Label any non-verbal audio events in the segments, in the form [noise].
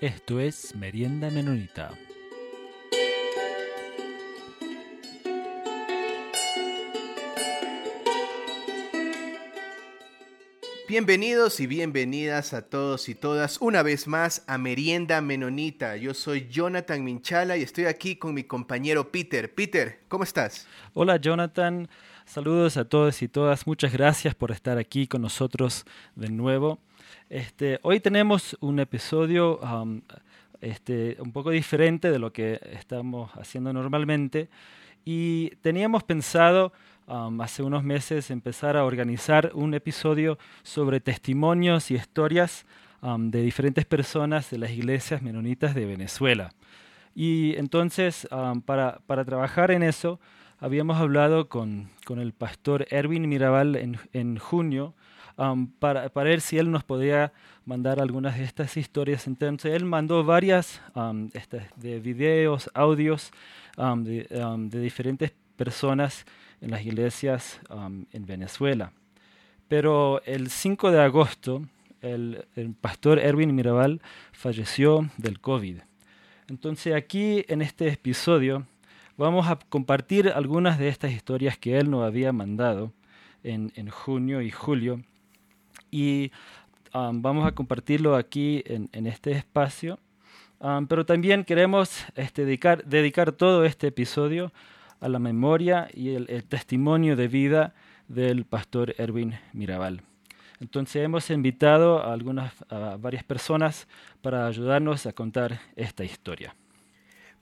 Esto es Merienda Menonita. Bienvenidos y bienvenidas a todos y todas una vez más a Merienda Menonita. Yo soy Jonathan Minchala y estoy aquí con mi compañero Peter. Peter, ¿cómo estás? Hola Jonathan, saludos a todos y todas. Muchas gracias por estar aquí con nosotros de nuevo. Este, hoy tenemos un episodio um, este, un poco diferente de lo que estamos haciendo normalmente y teníamos pensado um, hace unos meses empezar a organizar un episodio sobre testimonios y historias um, de diferentes personas de las iglesias menonitas de Venezuela. Y entonces, para, para, trabajar en eso, habíamos hablado con, con el pastor Erwin Mirabal en, en junio para, para, ver si él nos podía mandar algunas de estas historias. Entonces él mandó varias este, de videos, audios de, de, diferentes personas en las iglesias en Venezuela. Pero el 5 de agosto el, el pastor Erwin Mirabal falleció del COVID. Entonces aquí en este episodio vamos a compartir algunas de estas historias que él nos había mandado en, junio y julio y um, vamos a compartirlo aquí en, este espacio. Um, pero también queremos este, dedicar, todo este episodio a la memoria y el, el, testimonio de vida del pastor Erwin Mirabal. Entonces hemos invitado a, algunas, a varias personas para ayudarnos a contar esta historia.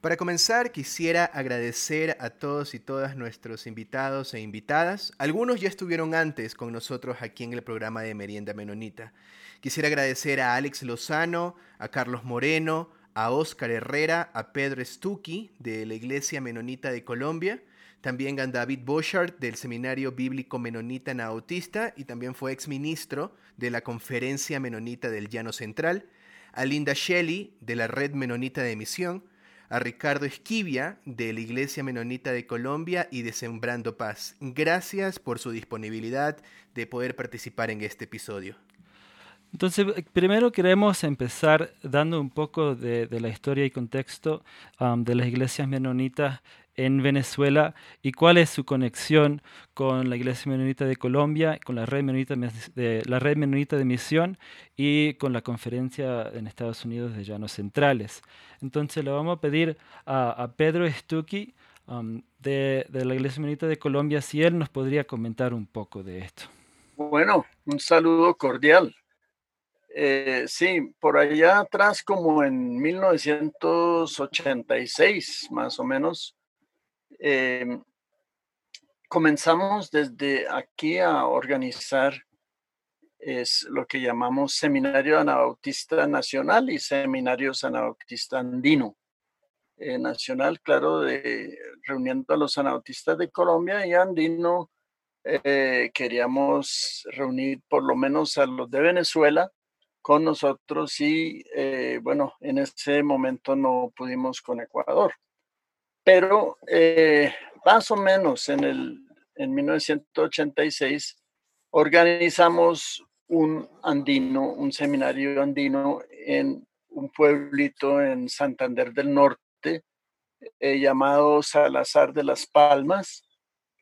Para comenzar, quisiera agradecer a todos y todas nuestros invitados e invitadas. Algunos ya estuvieron antes con nosotros aquí en el programa de Merienda Menonita. Quisiera agradecer a Alex Lozano, a Carlos Moreno, a Oscar Herrera, a Pedro Stucky de la Iglesia Menonita de Colombia, también a David Boschart del Seminario Bíblico Menonita Nautista y también fue exministro de la Conferencia Menonita del Llano Central, a Linda Shelley de la Red Menonita de Misión, a Ricardo Esquivia de la Iglesia Menonita de Colombia y de Sembrando Paz. Gracias por su disponibilidad de poder participar en este episodio. Entonces, primero queremos empezar dando un poco de, la historia y contexto um, de las iglesias menonitas en Venezuela y cuál es su conexión con la Iglesia Menonita de Colombia, con la Red Menonita de, la Red Menonita de Misión y con la conferencia en Estados Unidos de Llanos Centrales. Entonces le vamos a pedir a, Pedro Stucky um, de, de, la Iglesia Menonita de Colombia si él nos podría comentar un poco de esto. Bueno, un saludo cordial. Eh, sí, por allá atrás, como en 1986, más o menos, eh, comenzamos desde aquí a organizar es lo que llamamos Seminario Anabautista Nacional y Seminario Anabautista Andino. Eh, nacional, claro, de, reuniendo a los anabautistas de Colombia y andino eh, queríamos reunir por lo menos a los de Venezuela con nosotros y eh, bueno, en ese momento no pudimos con Ecuador. Pero eh, más o menos en, el, en 1986 organizamos un andino, un seminario andino en un pueblito en Santander del Norte eh, llamado Salazar de las Palmas,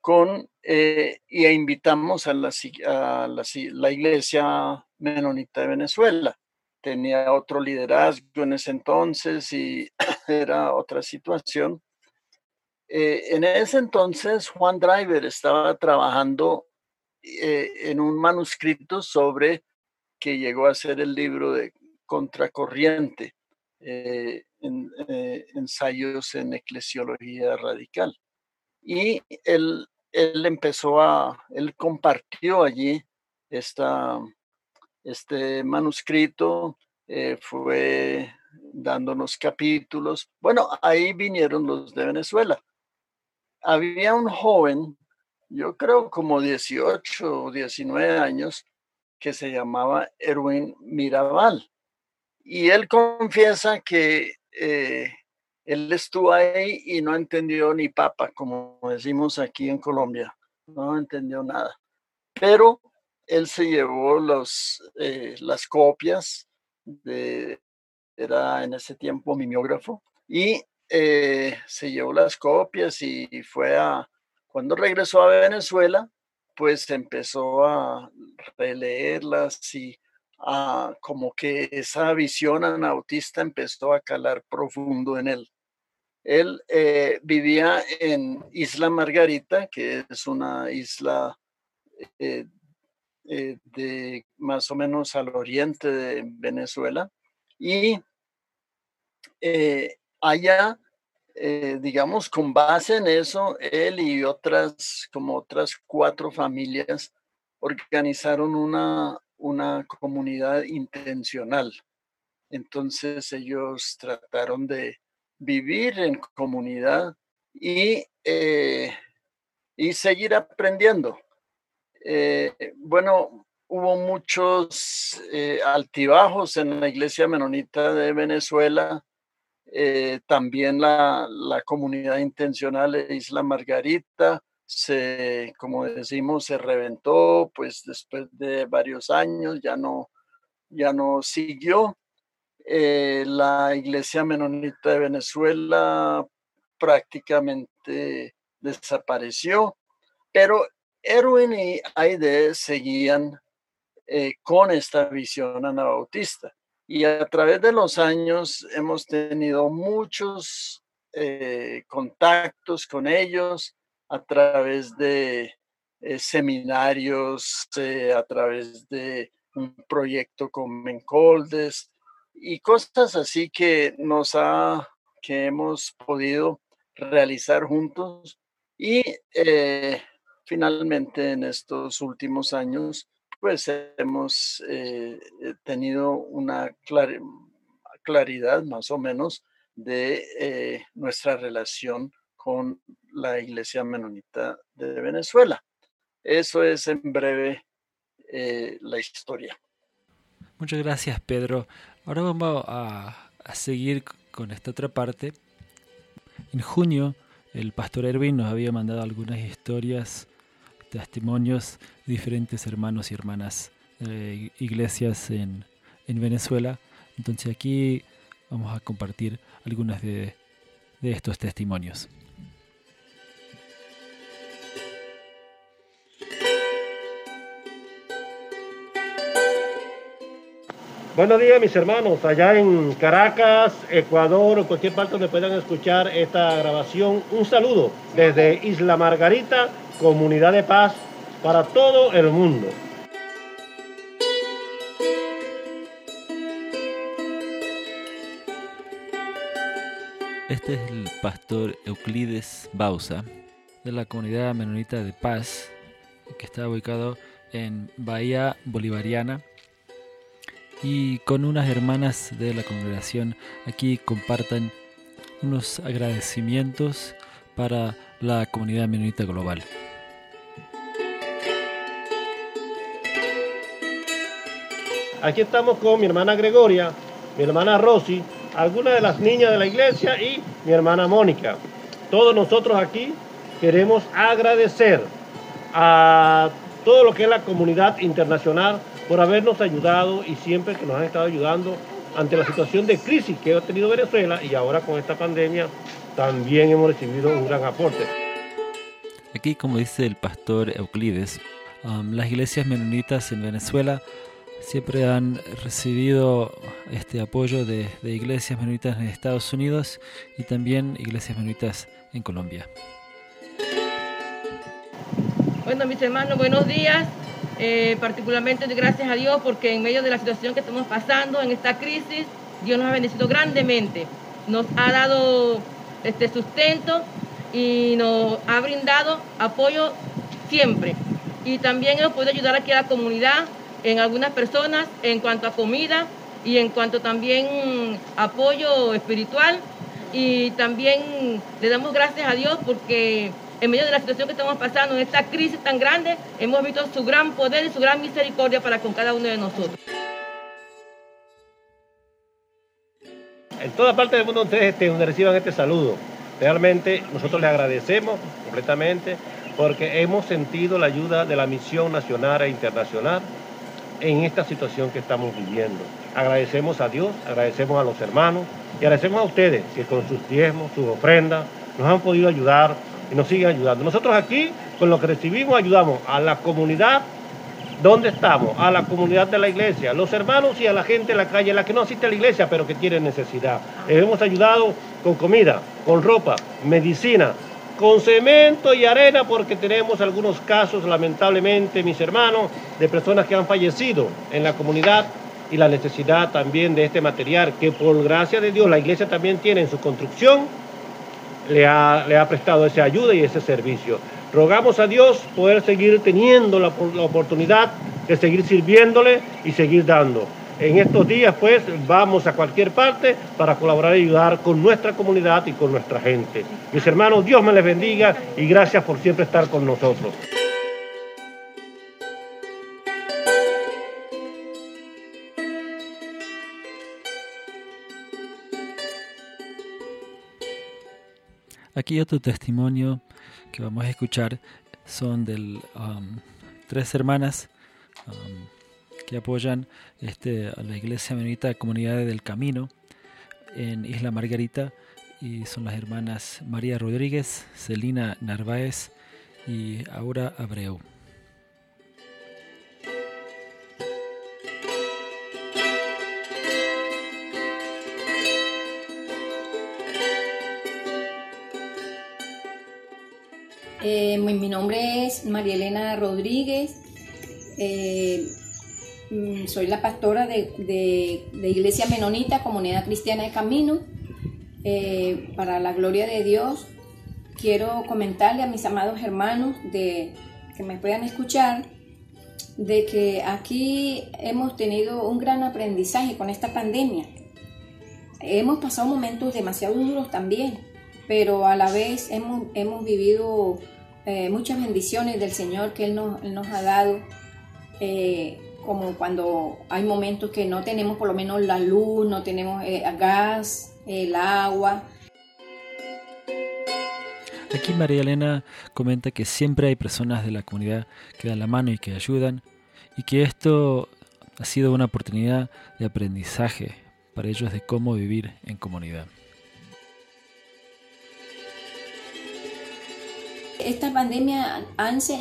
con, eh, y invitamos a la, a la, la iglesia menonita de Venezuela. Tenía otro liderazgo en ese entonces y [clears throat] era otra situación. Eh, en ese entonces, Juan Driver estaba trabajando eh, en un manuscrito sobre que llegó a ser el libro de Contracorriente, eh, en, ensayos en eclesiología radical. Y él, él empezó a, él compartió allí esta, este manuscrito fue dándonos capítulos. Bueno, ahí vinieron los de Venezuela. Había un joven, yo creo como 18 o 19 años, que se llamaba Erwin Mirabal. Y él confiesa que eh, él estuvo ahí y no entendió ni papa, como decimos aquí en Colombia. No entendió nada. Pero él se llevó eh, las copias de, era en ese tiempo mimeógrafo, y eh, se llevó las copias y fue a, cuando regresó a Venezuela, pues empezó a releerlas y a, como que esa visión anautista empezó a calar profundo en él. Él eh, vivía en Isla Margarita, que es una isla eh, de más o menos al oriente de Venezuela, y allá, digamos, con base en eso, él y otras, como otras cuatro familias, organizaron una, una comunidad intencional. Entonces ellos trataron de vivir en comunidad y, eh, y seguir aprendiendo. Eh, bueno, hubo muchos eh, altibajos en la iglesia menonita de Venezuela. También la, la, comunidad intencional Isla Margarita se, como decimos, se reventó, pues después de varios años ya no, ya no siguió. Eh, la iglesia menonita de Venezuela prácticamente desapareció, pero Erwin y Aide seguían eh, con esta visión anabautista. Y a través de los años hemos tenido muchos eh, contactos con ellos a través de seminarios, a través de un proyecto con Mencoldes, y cosas así que nos ha, que hemos podido realizar juntos y eh, finalmente en estos últimos años pues hemos eh, tenido una claridad más o menos de eh, nuestra relación con la Iglesia Menonita de Venezuela. Eso es en breve la historia. Muchas gracias, Pedro. Ahora vamos a, seguir con esta otra parte. En junio, el pastor Erwin nos había mandado algunas historias, testimonios de diferentes hermanos y hermanas de iglesias en, en Venezuela. Entonces aquí vamos a compartir algunas de, de estos testimonios. Buenos días mis hermanos, allá en Caracas, Ecuador o cualquier parte donde puedan escuchar esta grabación. Un saludo desde Isla Margarita, Comunidad de Paz para todo el mundo. Este es el pastor Euclides Bausa de la comunidad menonita de Paz que está ubicado en Bahía Bolivariana y con unas hermanas de la congregación aquí compartan unos agradecimientos para la comunidad menonita global. Aquí estamos con mi hermana Gregoria, mi hermana Rosy, algunas de las niñas de la iglesia y mi hermana Mónica. Todos nosotros aquí queremos agradecer a todo lo que es la comunidad internacional por habernos ayudado y siempre que nos han estado ayudando ante la situación de crisis que ha tenido Venezuela y ahora con esta pandemia también hemos recibido un gran aporte. Aquí, como dice el pastor Euclides, um, las iglesias menonitas en Venezuela siempre han recibido este apoyo de, de iglesias menonitas en Estados Unidos y también iglesias menonitas en Colombia. Bueno, mis hermanos, buenos días. Eh, particularmente gracias a Dios porque en medio de la situación que estamos pasando, en esta crisis, Dios nos ha bendecido grandemente. Nos ha dado este sustento y nos ha brindado apoyo siempre. Y también hemos podido ayudar aquí a la comunidad, en algunas personas, en cuanto a comida y en cuanto también apoyo espiritual. Y también le damos gracias a Dios porque en medio de la situación que estamos pasando, en esta crisis tan grande, hemos visto su gran poder y su gran misericordia para con cada uno de nosotros. En toda parte del mundo ustedes estén, donde reciban este saludo. Realmente nosotros les agradecemos completamente porque hemos sentido la ayuda de la misión nacional e internacional en esta situación que estamos viviendo. Agradecemos a Dios, agradecemos a los hermanos y agradecemos a ustedes que con sus diezmos, sus ofrendas, nos han podido ayudar nos siguen ayudando. Nosotros aquí, con lo que recibimos, ayudamos a la comunidad donde estamos, a la comunidad de la iglesia, a los hermanos y a la gente en la calle, la que no asiste a la iglesia, pero que tiene necesidad. hemos ayudado con comida, con ropa, medicina, con cemento y arena, porque tenemos algunos casos, lamentablemente, mis hermanos, de personas que han fallecido en la comunidad y la necesidad también de este material, que por gracia de Dios la iglesia también tiene en su construcción, le ha, le ha prestado esa ayuda y ese servicio. Rogamos a Dios poder seguir teniendo la, la oportunidad de seguir sirviéndole y seguir dando. En estos días, pues, vamos a cualquier parte para colaborar y ayudar con nuestra comunidad y con nuestra gente. Mis hermanos, Dios me les bendiga y gracias por siempre estar con nosotros. Aquí otro testimonio que vamos a escuchar son de um, tres hermanas um, que apoyan este, a la iglesia menonita Comunidad del Camino en Isla Margarita y son las hermanas María Rodríguez, Celina Narváez y Aura Abreu. Eh, mi, nombre es María Elena Rodríguez. Eh, Mm, soy la pastora de, Iglesia Menonita, Comunidad Cristiana de Camino. Eh, para la gloria de Dios, quiero comentarle a mis amados hermanos de, que me puedan escuchar de que aquí hemos tenido un gran aprendizaje con esta pandemia. Hemos pasado momentos demasiado duros también, pero a la vez hemos vivido eh, muchas bendiciones del Señor que Él nos, nos ha dado. Eh, como cuando hay momentos que no tenemos por lo menos la luz, no tenemos eh, gas, el agua. Aquí María Elena comenta que siempre hay personas de la comunidad que dan la mano y que ayudan y que esto ha sido una oportunidad de aprendizaje para ellos de cómo vivir en comunidad. Esta pandemia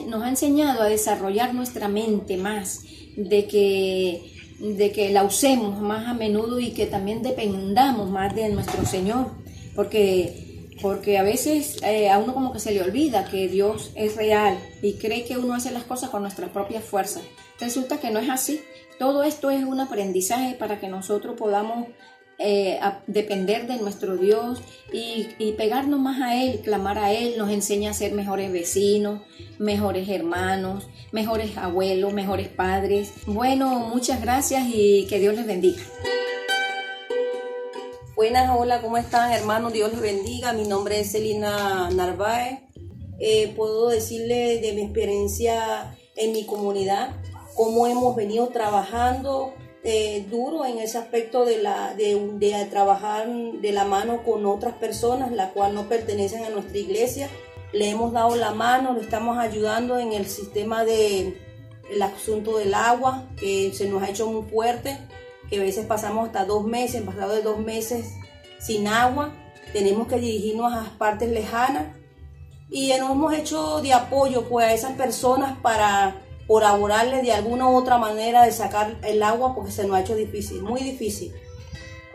nos ha enseñado a desarrollar nuestra mente más de que, de que la usemos más a menudo y que también dependamos más de nuestro Señor, porque, porque a veces eh, a uno como que se le olvida que Dios es real y cree que uno hace las cosas con nuestras propias fuerzas. Resulta que no es así. Todo esto es un aprendizaje para que nosotros podamos eh, depender de nuestro Dios y, pegarnos más a Él, clamar a Él, nos enseña a ser mejores vecinos, mejores hermanos, mejores abuelos, mejores padres. Bueno, muchas gracias y que Dios les bendiga. Buenas, hola, ¿cómo están hermanos? Dios les bendiga. Mi nombre es Celina Narváez. Eh, puedo decirle de mi experiencia en mi comunidad, cómo hemos venido trabajando eh, duro en ese aspecto de, la, de, de, trabajar de la mano con otras personas, las cuales no pertenecen a nuestra iglesia. Le hemos dado la mano, le estamos ayudando en el sistema de el asunto del agua, que se nos ha hecho muy fuerte, que a veces pasamos hasta dos meses, pasado de dos meses sin agua, tenemos que dirigirnos a partes lejanas y nos hemos hecho de apoyo pues, a esas personas para colaborarle de alguna u otra manera de sacar el agua porque se nos ha hecho difícil, muy difícil.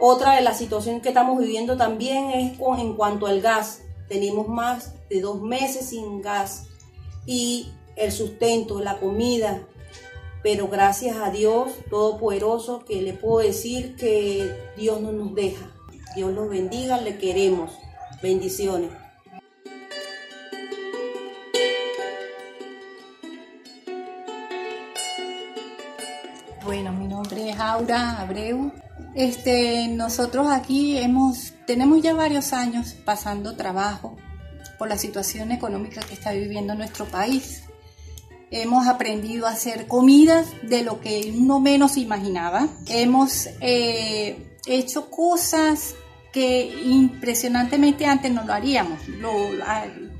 Otra de las situaciones que estamos viviendo también es con, en cuanto al gas. Tenemos más de dos meses sin gas y el sustento, la comida. Pero gracias a Dios Todopoderoso que le puedo decir que Dios no nos deja. Dios los bendiga, le queremos. Bendiciones. Nombre es Aura Abreu. Este, nosotros aquí hemos, tenemos ya varios años pasando trabajo por la situación económica que está viviendo nuestro país. Hemos aprendido a hacer comidas de lo que uno menos imaginaba. Hemos eh, hecho cosas que impresionantemente antes no lo haríamos.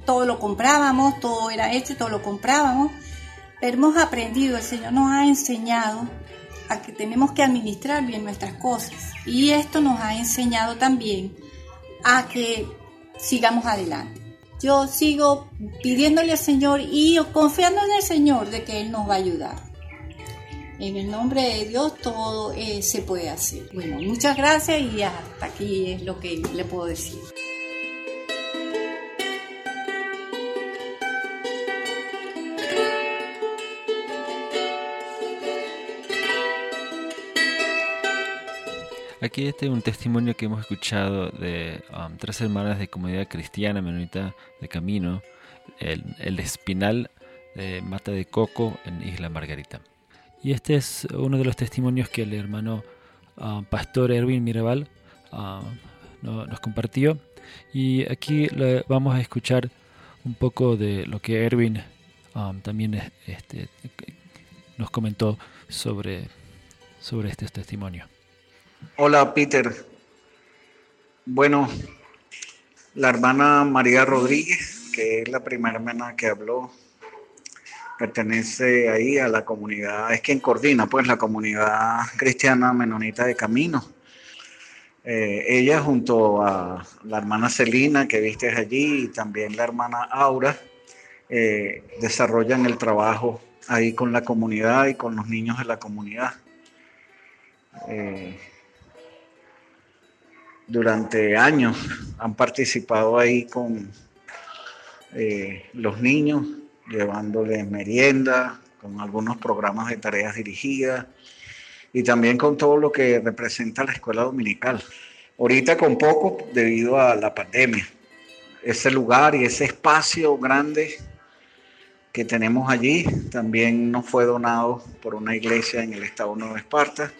todo lo comprábamos, todo era hecho, todo lo comprábamos. Pero hemos aprendido, el Señor nos ha enseñado a que tenemos que administrar bien nuestras cosas. Y esto nos ha enseñado también a que sigamos adelante. Yo sigo pidiéndole al Señor y confiando en el Señor de que Él nos va a ayudar. En el nombre de Dios todo eh, se puede hacer. Bueno, muchas gracias y hasta aquí es lo que le puedo decir. Aquí este es un testimonio que hemos escuchado de um, tres hermanas de comunidad cristiana menonita de Camino, el, el Espinal de Mata de Coco en Isla Margarita. Y este es uno de los testimonios que el hermano um, pastor Erwin Mirabal um, nos compartió. Y aquí le vamos a escuchar un poco de lo que Erwin también este, nos comentó sobre, sobre este testimonio. Hola, Peter. Bueno, la hermana María Rodríguez, que es la primera hermana que habló, pertenece ahí a la comunidad, es quien coordina pues la comunidad cristiana menonita de Camino. Eh, ella junto a la hermana Celina que viste allí y también la hermana Aura eh, desarrollan el trabajo ahí con la comunidad y con los niños de la comunidad. Eh, durante años han participado ahí con eh, los niños, llevándoles merienda, con algunos programas de tareas dirigidas y también con todo lo que representa la escuela dominical. Ahorita con poco debido a la pandemia. Ese lugar y ese espacio grande que tenemos allí también nos fue donado por una iglesia en el estado de Nueva Esparta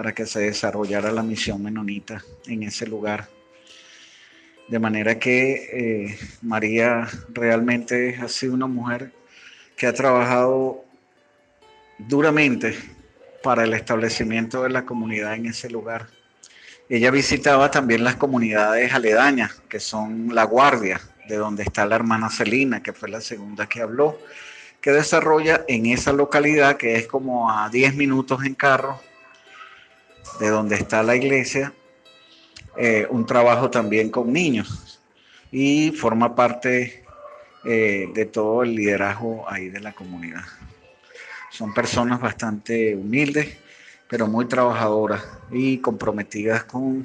para que se desarrollara la misión menonita en ese lugar. De manera que eh, María realmente ha sido una mujer que ha trabajado duramente para el establecimiento de la comunidad en ese lugar. Ella visitaba también las comunidades aledañas, que son La Guardia, de donde está la hermana Celina, que fue la segunda que habló, que desarrolla en esa localidad, que es como a 10 minutos en carro de donde está la iglesia, eh, un trabajo también con niños y forma parte eh, de todo el liderazgo ahí de la comunidad. Son personas bastante humildes, pero muy trabajadoras y comprometidas con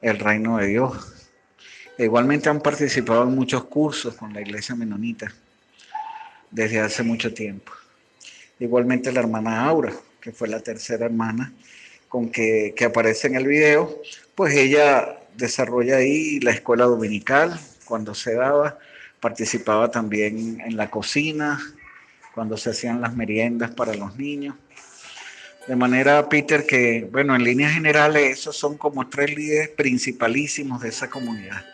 el reino de Dios. igualmente han participado en muchos cursos con la iglesia menonita desde hace mucho tiempo. Igualmente la hermana Aura, que fue la tercera hermana con que, aparece en el video, pues ella desarrolla ahí la escuela dominical cuando se daba, participaba también en la cocina, cuando se hacían las meriendas para los niños. De manera, Peter, que, bueno, en líneas generales, esos son como tres líderes principalísimos de esa comunidad.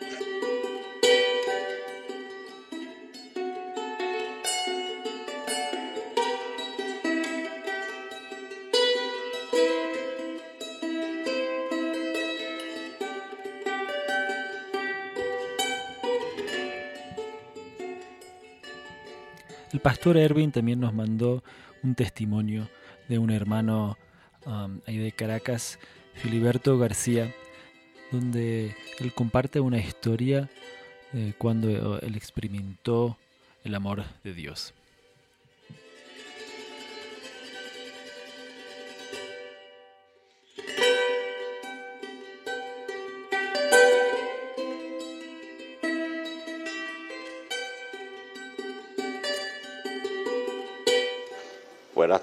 Pastor Erwin también nos mandó un testimonio de un hermano um, ahí de Caracas, Filiberto García, donde él comparte una historia de cuando él experimentó el amor de Dios.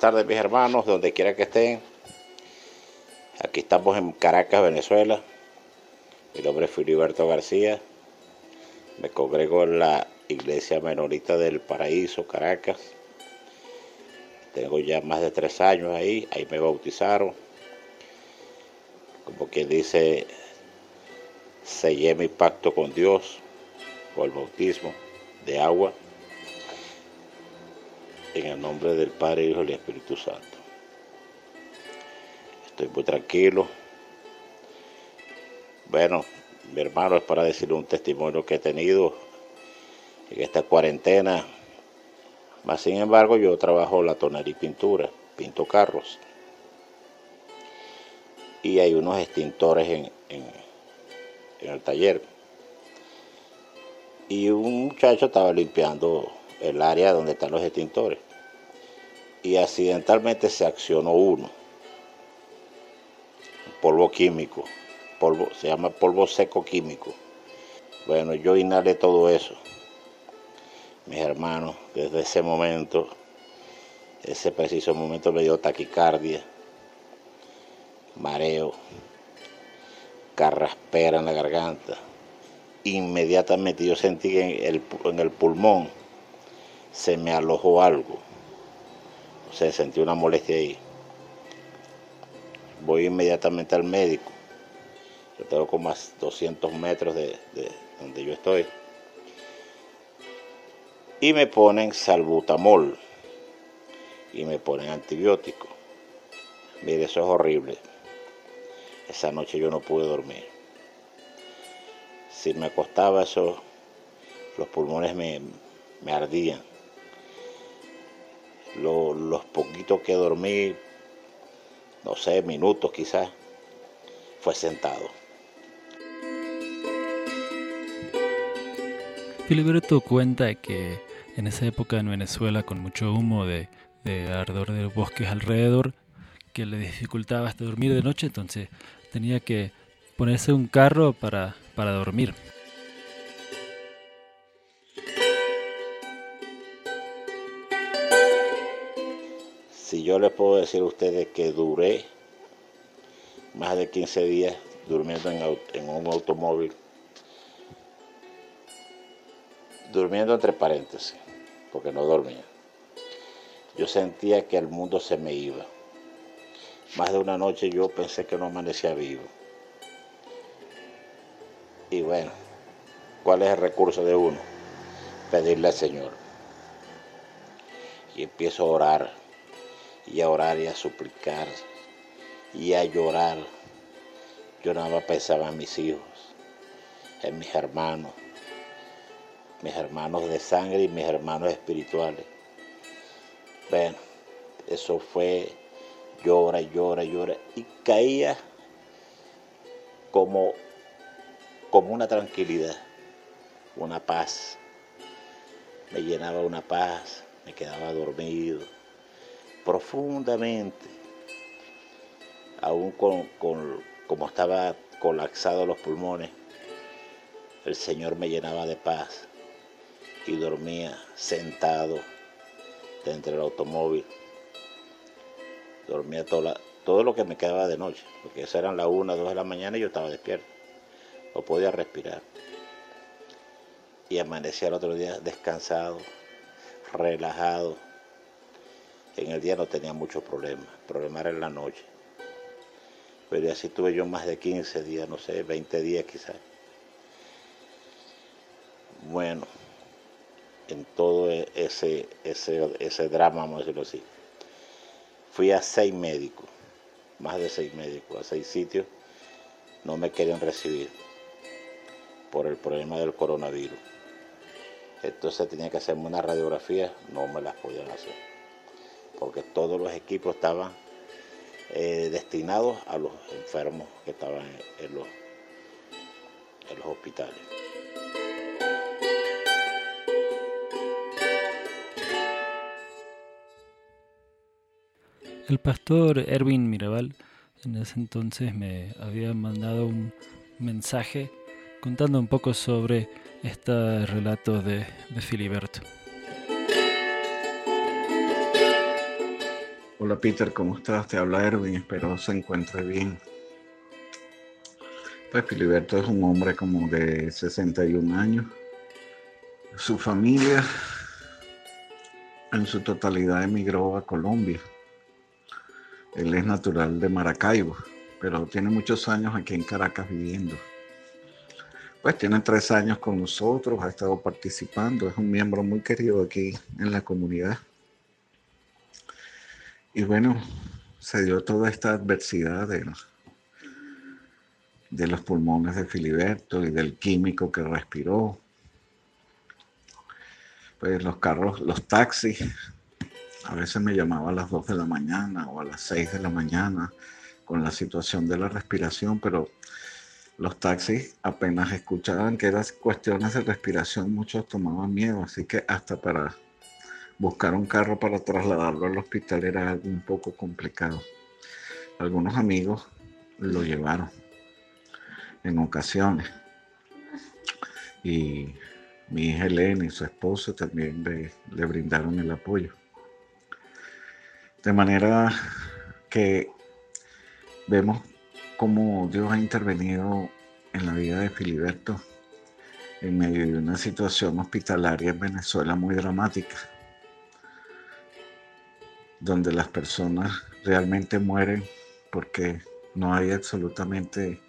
Tardes mis hermanos, donde quiera que estén. Aquí estamos en Caracas, Venezuela. Mi nombre es Filiberto García. Me congrego en la Iglesia Menonita del Paraíso, Caracas. Tengo ya más de tres años ahí. Ahí me bautizaron. Como quien dice, sellé mi pacto con Dios por el bautismo de agua en el nombre del Padre, Hijo y Espíritu Santo. Estoy muy tranquilo. Bueno, mi hermano es para decirle un testimonio que he tenido en esta cuarentena. Más sin embargo, yo trabajo la tonería y pintura, pinto carros. y hay unos extintores en, el taller. Y un muchacho estaba limpiando el área donde están los extintores y accidentalmente se accionó uno. Polvo químico, polvo, se llama polvo seco químico. Bueno, yo inhalé todo eso. Mis hermanos, desde ese momento, ese preciso momento me dio taquicardia, mareo, carraspera en la garganta. Inmediatamente yo sentí en el, en el pulmón se me alojó algo. O sea, sentí una molestia ahí. Voy inmediatamente al médico. Yo tengo como a 200 metros de, de donde yo estoy. Y me ponen salbutamol. Y me ponen antibiótico. Mire, eso es horrible. Esa noche yo no pude dormir. Si me acostaba eso, los pulmones me, ardían. Los poquitos que dormí, no sé, minutos quizás, fue sentado. Filiberto cuenta que en esa época en Venezuela, con mucho humo de, de ardor de bosques alrededor, que le dificultaba hasta dormir de noche, entonces tenía que ponerse un carro para, para dormir. Si yo les puedo decir a ustedes que duré más de 15 días durmiendo en, un automóvil, durmiendo entre paréntesis, porque no dormía. Yo sentía que el mundo se me iba más de una noche yo pensé que no amanecía vivo. Y bueno, ¿cuál es el recurso de uno? Pedirle al Señor. Y empiezo a orar, y a orar y a suplicar, y a llorar. Yo nada más pensaba en mis hijos, en mis hermanos, mis hermanos de sangre y mis hermanos espirituales. Bueno, eso fue llora, llora, llora, y caía como, como una tranquilidad, una paz. Me llenaba una paz, me quedaba dormido profundamente, aún con, como estaba colapsado los pulmones, el Señor me llenaba de paz y dormía sentado dentro del automóvil dormía todo lo que me quedaba de noche, porque esas eran las 1, 2 de la mañana y yo estaba despierto, no podía respirar. Y amanecía el otro día descansado, relajado. En el día no tenía muchos problemas, el problema era en la noche. Pero así tuve yo más de 15 días, no sé, 20 días quizás. Bueno, en todo e-, ese, ese, ese drama, vamos a decirlo así fui a seis médicos, más de seis médicos, a seis sitios, no me querían recibir por el problema del coronavirus. Entonces tenía que hacerme una radiografía, no me las podían hacer, porque todos los equipos estaban eh, destinados a los enfermos que estaban en los, hospitales. El pastor Erwin Mirabal en ese entonces me había mandado un mensaje contando un poco sobre este relato de, de Filiberto. Hola Peter, ¿cómo estás? Te habla Erwin, espero se encuentre bien. Pues Filiberto es un hombre como de 61 años. Su familia en su totalidad emigró a Colombia él es natural de Maracaibo, pero tiene muchos años aquí en Caracas viviendo. Pues tiene tres años con nosotros, ha estado participando, es un miembro muy querido aquí en la comunidad. Y bueno, se dio toda esta adversidad de, de los pulmones de Filiberto y del químico que respiró. Pues los carros, los taxis a veces me llamaba a las 2 de la mañana o a las 6 de la mañana con la situación de la respiración, pero los taxis apenas escuchaban que eran cuestiones de respiración, muchos tomaban miedo, así que hasta para buscar un carro para trasladarlo al hospital era algo un poco complicado. Algunos amigos lo llevaron en ocasiones. Y mi hija Elena y su esposo también le, brindaron el apoyo. De manera que vemos cómo Dios ha intervenido en la vida de Filiberto en medio de una situación hospitalaria en Venezuela muy dramática, donde las personas realmente mueren porque no hay absolutamente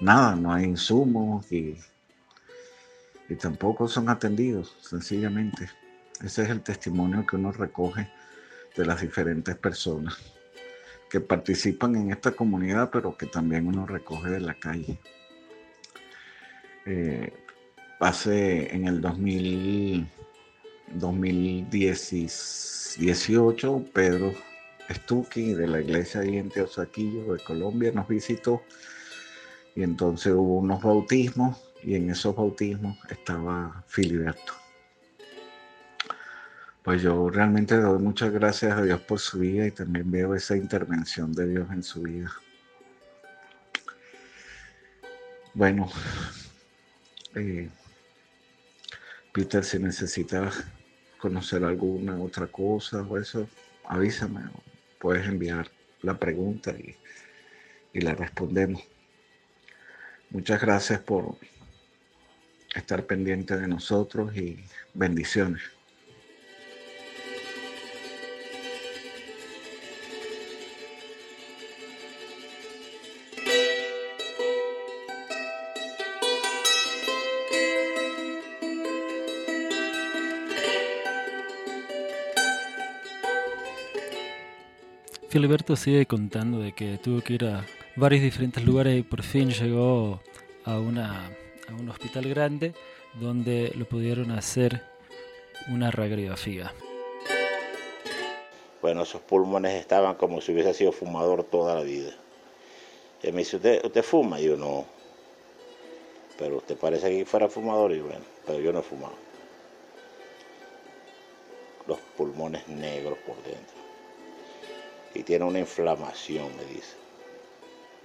nada, no hay insumos y, y tampoco son atendidos, sencillamente. Ese es el testimonio que uno recoge de las diferentes personas que participan en esta comunidad, pero que también uno recoge de la calle. Eh, hace en el 2000, 2018, Pedro Stucky de la iglesia de Antioquillo de Colombia nos visitó y entonces hubo unos bautismos y en esos bautismos estaba Filiberto. Pues yo realmente doy muchas gracias a Dios por su vida y también veo esa intervención de Dios en su vida. Bueno, eh, Peter, si necesitas conocer alguna otra cosa o eso, avísame puedes enviar la pregunta y, y la respondemos. Muchas gracias por estar pendiente de nosotros y bendiciones. Filiberto sigue contando de que tuvo que ir a varios diferentes lugares y por fin llegó a, una, a un hospital grande donde lo pudieron hacer una radiografía. Bueno, esos pulmones estaban como si hubiese sido fumador toda la vida. Y me dice, ¿usted, usted fuma? Y yo no. Pero usted parece que fuera fumador y bueno, pero yo no he fumado. Los pulmones negros por dentro y tiene una inflamación, me dice.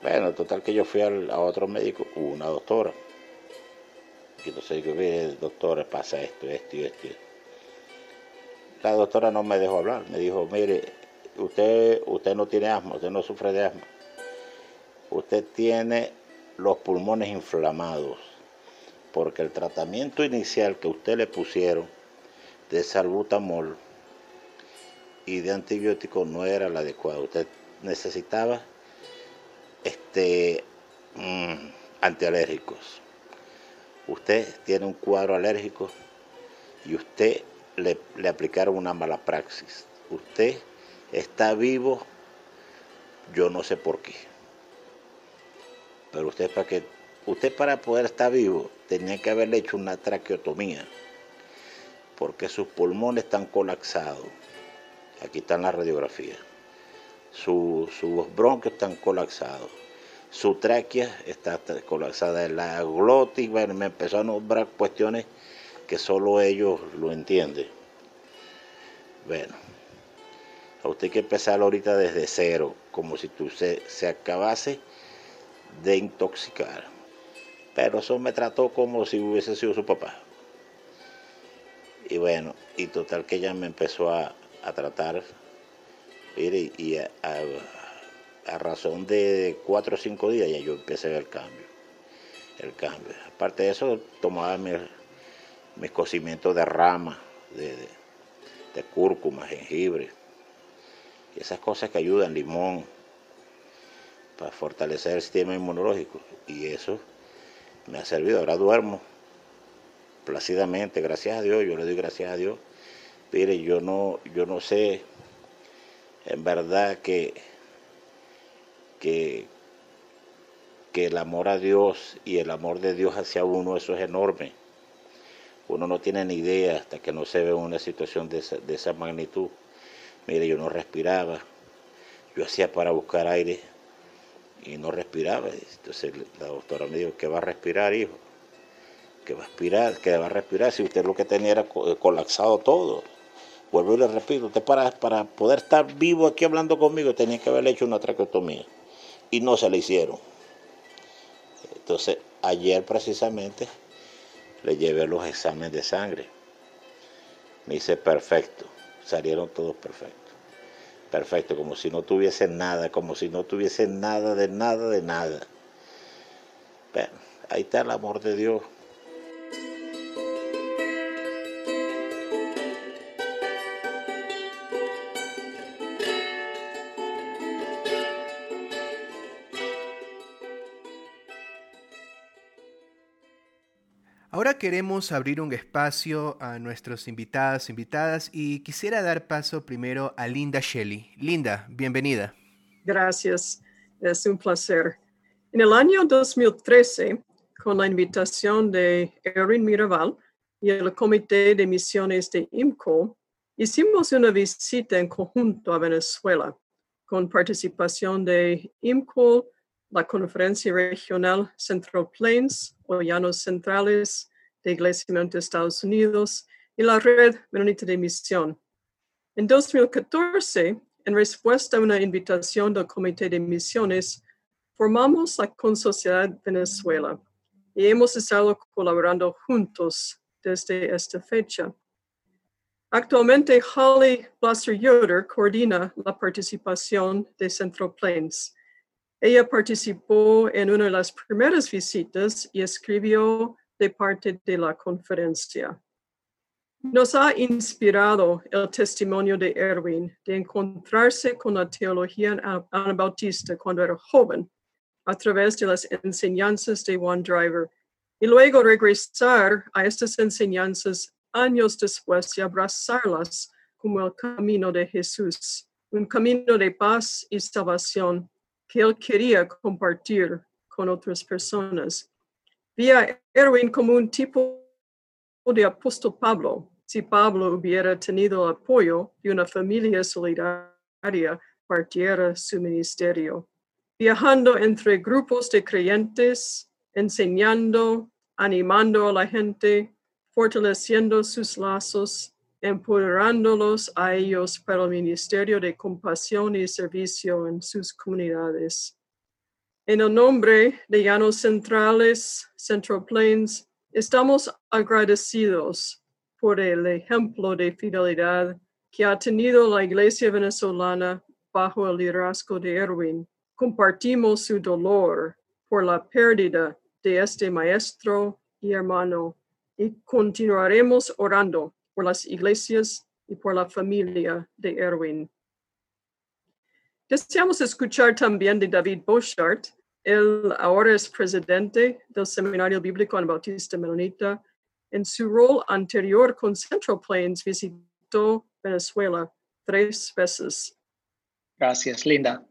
Bueno, total que yo fui a otro médico, una doctora. Y entonces digo, mire, doctora, pasa esto, esto y esto. La doctora no me dejó hablar, me dijo, mire, usted, usted no tiene asma, usted no sufre de asma. Usted tiene los pulmones inflamados, porque el tratamiento inicial que usted le pusieron de salbutamol y de antibióticos no era el adecuado. Usted necesitaba este, mm, antialérgicos. Usted tiene un cuadro alérgico y usted le, le aplicaron una mala praxis. Usted está vivo, yo no sé por qué. Pero usted para que usted para poder estar vivo tenía que haberle hecho una traqueotomía porque sus pulmones están colapsados Aquí están las radiografías. Sus bronquios están colapsados. Su tráquea está colapsada. La glotis, bueno, me empezó a nombrar cuestiones que solo ellos lo entienden. Bueno, a usted hay que empezar ahorita desde cero, como si tú se, se acabase de intoxicar. Pero eso me trató como si hubiese sido su papá. Y bueno, y total que ella me empezó a, a tratar, y a, razón de cuatro o cinco días ya yo empecé a ver el cambio. El cambio. Aparte de eso, tomaba mis, cocimientos de rama, de, de, cúrcuma, jengibre, y esas cosas que ayudan, limón, para fortalecer el sistema inmunológico. Y eso me ha servido. Ahora duermo plácidamente, gracias a Dios, yo le doy gracias a Dios Mire, yo no, yo no sé, en verdad que, que, que el amor a Dios y el amor de Dios hacia uno, eso es enorme. Uno no tiene ni idea hasta que no se ve una situación de esa, de esa magnitud. Mire, yo no respiraba, yo hacía para buscar aire y no respiraba. Entonces la doctora me dijo, ¿qué va a respirar, hijo? ¿Qué va a respirar? ¿Qué va a respirar si usted lo que tenía era eh, colapsado todo? Vuelvo y le repito, usted para, para poder estar vivo aquí hablando conmigo tenía que haberle hecho una traqueotomía y no se la hicieron. Entonces, ayer precisamente le llevé los exámenes de sangre. Me hice perfecto, salieron todos perfectos. Perfecto, como si no tuviese nada, como si no tuviese nada de nada de nada. Pero ahí está el amor de Dios. Queremos abrir un espacio a nuestros invitados, invitadas y quisiera dar paso primero a Linda Shelley. Linda, bienvenida. Gracias, es un placer. En el año 2013, con la invitación de Erin Mirabal y el Comité de Misiones de IMCO, hicimos una visita en conjunto a Venezuela con participación de IMCO, la Conferencia Regional Central Plains o Llanos Centrales de Iglesia de Estados Unidos y la Red Menonita de Misión. En 2014, en respuesta a una invitación del Comité de Misiones, formamos la Consociedad Venezuela y hemos estado colaborando juntos desde esta fecha. Actualmente, Holly Blaster Yoder coordina la participación de Central Plains ella participó en una de las primeras visitas y escribió de parte de la conferencia. Nos ha inspirado el testimonio de Erwin de encontrarse con la teología anabautista cuando era joven a través de las enseñanzas de Juan Driver y luego regresar a estas enseñanzas años después y abrazarlas como el camino de Jesús, un camino de paz y salvación que él quería compartir con otras personas. Vía Erwin como un tipo de apóstol Pablo. Si Pablo hubiera tenido apoyo de una familia solidaria, partiera su ministerio. Viajando entre grupos de creyentes, enseñando, animando a la gente, fortaleciendo sus lazos empoderándolos a ellos para el ministerio de compasión y servicio en sus comunidades. En el nombre de Llanos Centrales, Central Plains, estamos agradecidos por el ejemplo de fidelidad que ha tenido la Iglesia venezolana bajo el liderazgo de Erwin. Compartimos su dolor por la pérdida de este maestro y hermano y continuaremos orando por las iglesias y por la familia de Erwin. Deseamos escuchar también de David Boschart. Él ahora es presidente del Seminario Bíblico Bautista Menonita. En su rol anterior con Central Plains visitó Venezuela tres veces. Gracias, Linda.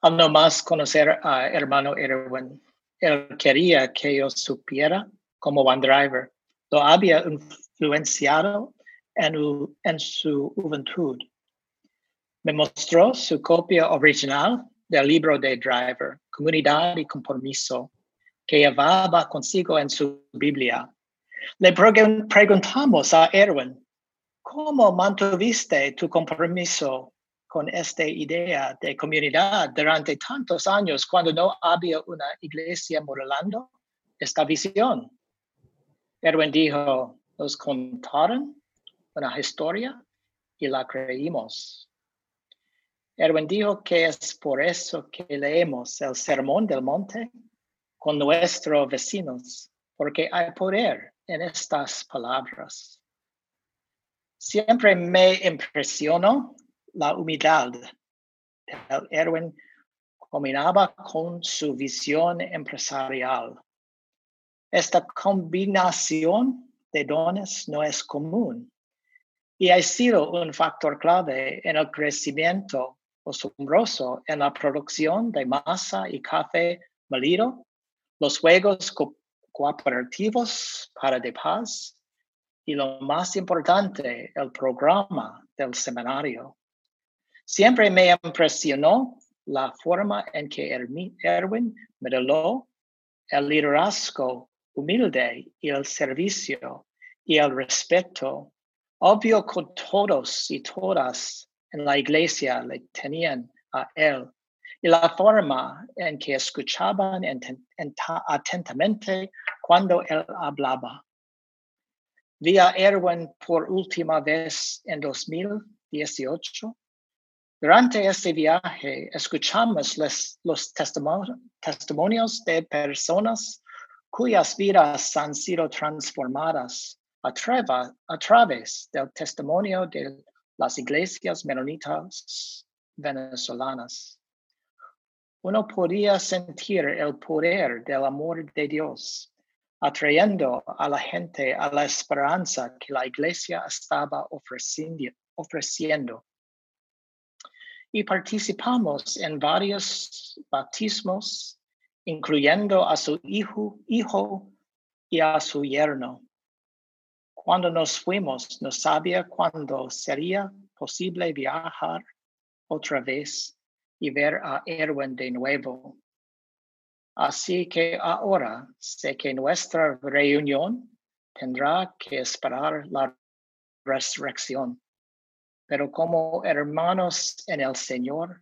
Al no más conocer a hermano Erwin, él quería que yo supiera como one driver. Lo había influenciado en, en su juventud. Me mostró su copia original del libro de Driver, Comunidad y Compromiso, que llevaba consigo en su Biblia. Le preguntamos a Erwin, ¿cómo mantuviste tu compromiso con esta idea de comunidad durante tantos años cuando no había una iglesia modelando esta visión? Erwin dijo, nos contaron una historia y la creímos. Erwin dijo que es por eso que leemos el Sermón del Monte con nuestros vecinos, porque hay poder en estas palabras. Siempre me impresionó la humildad. Erwin combinaba con su visión empresarial. Esta combinación de dones no es común y ha sido un factor clave en el crecimiento asombroso en la producción de masa y café molido, los juegos cooperativos para de paz y lo más importante, el programa del seminario. Siempre me impresionó la forma en que Erwin modeló el liderazgo humilde y el servicio y el respeto, obvio que todos y todas en la iglesia le tenían a él, y la forma en que escuchaban atentamente cuando él hablaba. Vi a Erwin por última vez en 2018. Durante este viaje escuchamos los testimonios de personas cuyas vidas han sido transformadas a, a través del testimonio de las iglesias menonitas venezolanas. Uno podía sentir el poder del amor de Dios, atrayendo a la gente a la esperanza que la iglesia estaba ofreciendo. Y participamos en varios bautismos incluyendo a su hijo, hijo y a su yerno. Cuando nos fuimos, no sabía cuándo sería posible viajar otra vez y ver a Erwin de nuevo. Así que ahora sé que nuestra reunión tendrá que esperar la resurrección. Pero como hermanos en el Señor,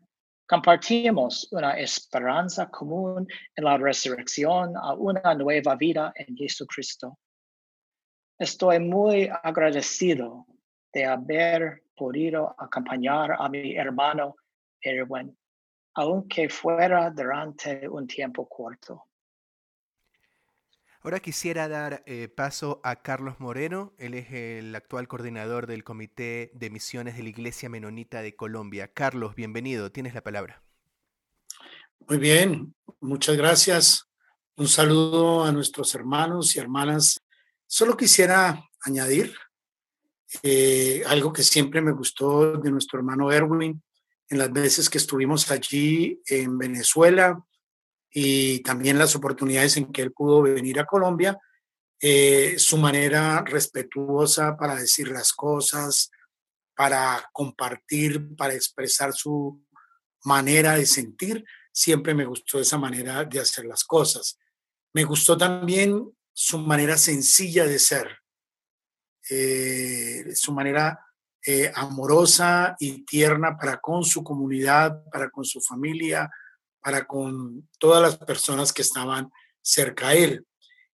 Compartimos una esperanza común en la resurrección a una nueva vida en Jesucristo. Estoy muy agradecido de haber podido acompañar a mi hermano Erwin, aunque fuera durante un tiempo corto. Ahora quisiera dar eh, paso a Carlos Moreno. Él es el actual coordinador del Comité de Misiones de la Iglesia Menonita de Colombia. Carlos, bienvenido. Tienes la palabra. Muy bien, muchas gracias. Un saludo a nuestros hermanos y hermanas. Solo quisiera añadir eh, algo que siempre me gustó de nuestro hermano Erwin en las veces que estuvimos allí en Venezuela y también las oportunidades en que él pudo venir a Colombia, eh, su manera respetuosa para decir las cosas, para compartir, para expresar su manera de sentir, siempre me gustó esa manera de hacer las cosas. Me gustó también su manera sencilla de ser, eh, su manera eh, amorosa y tierna para con su comunidad, para con su familia, para con todas las personas que estaban cerca a él.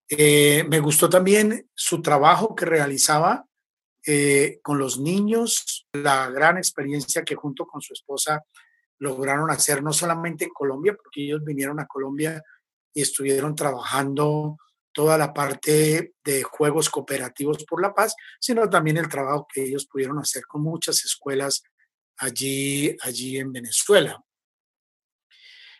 Eh, me gustó también su trabajo que realizaba eh, con los niños, la gran experiencia que junto con su esposa lograron hacer, no solamente en Colombia, porque ellos vinieron a Colombia y estuvieron trabajando toda la parte de juegos cooperativos por la paz, sino también el trabajo que ellos pudieron hacer con muchas escuelas allí, allí en Venezuela.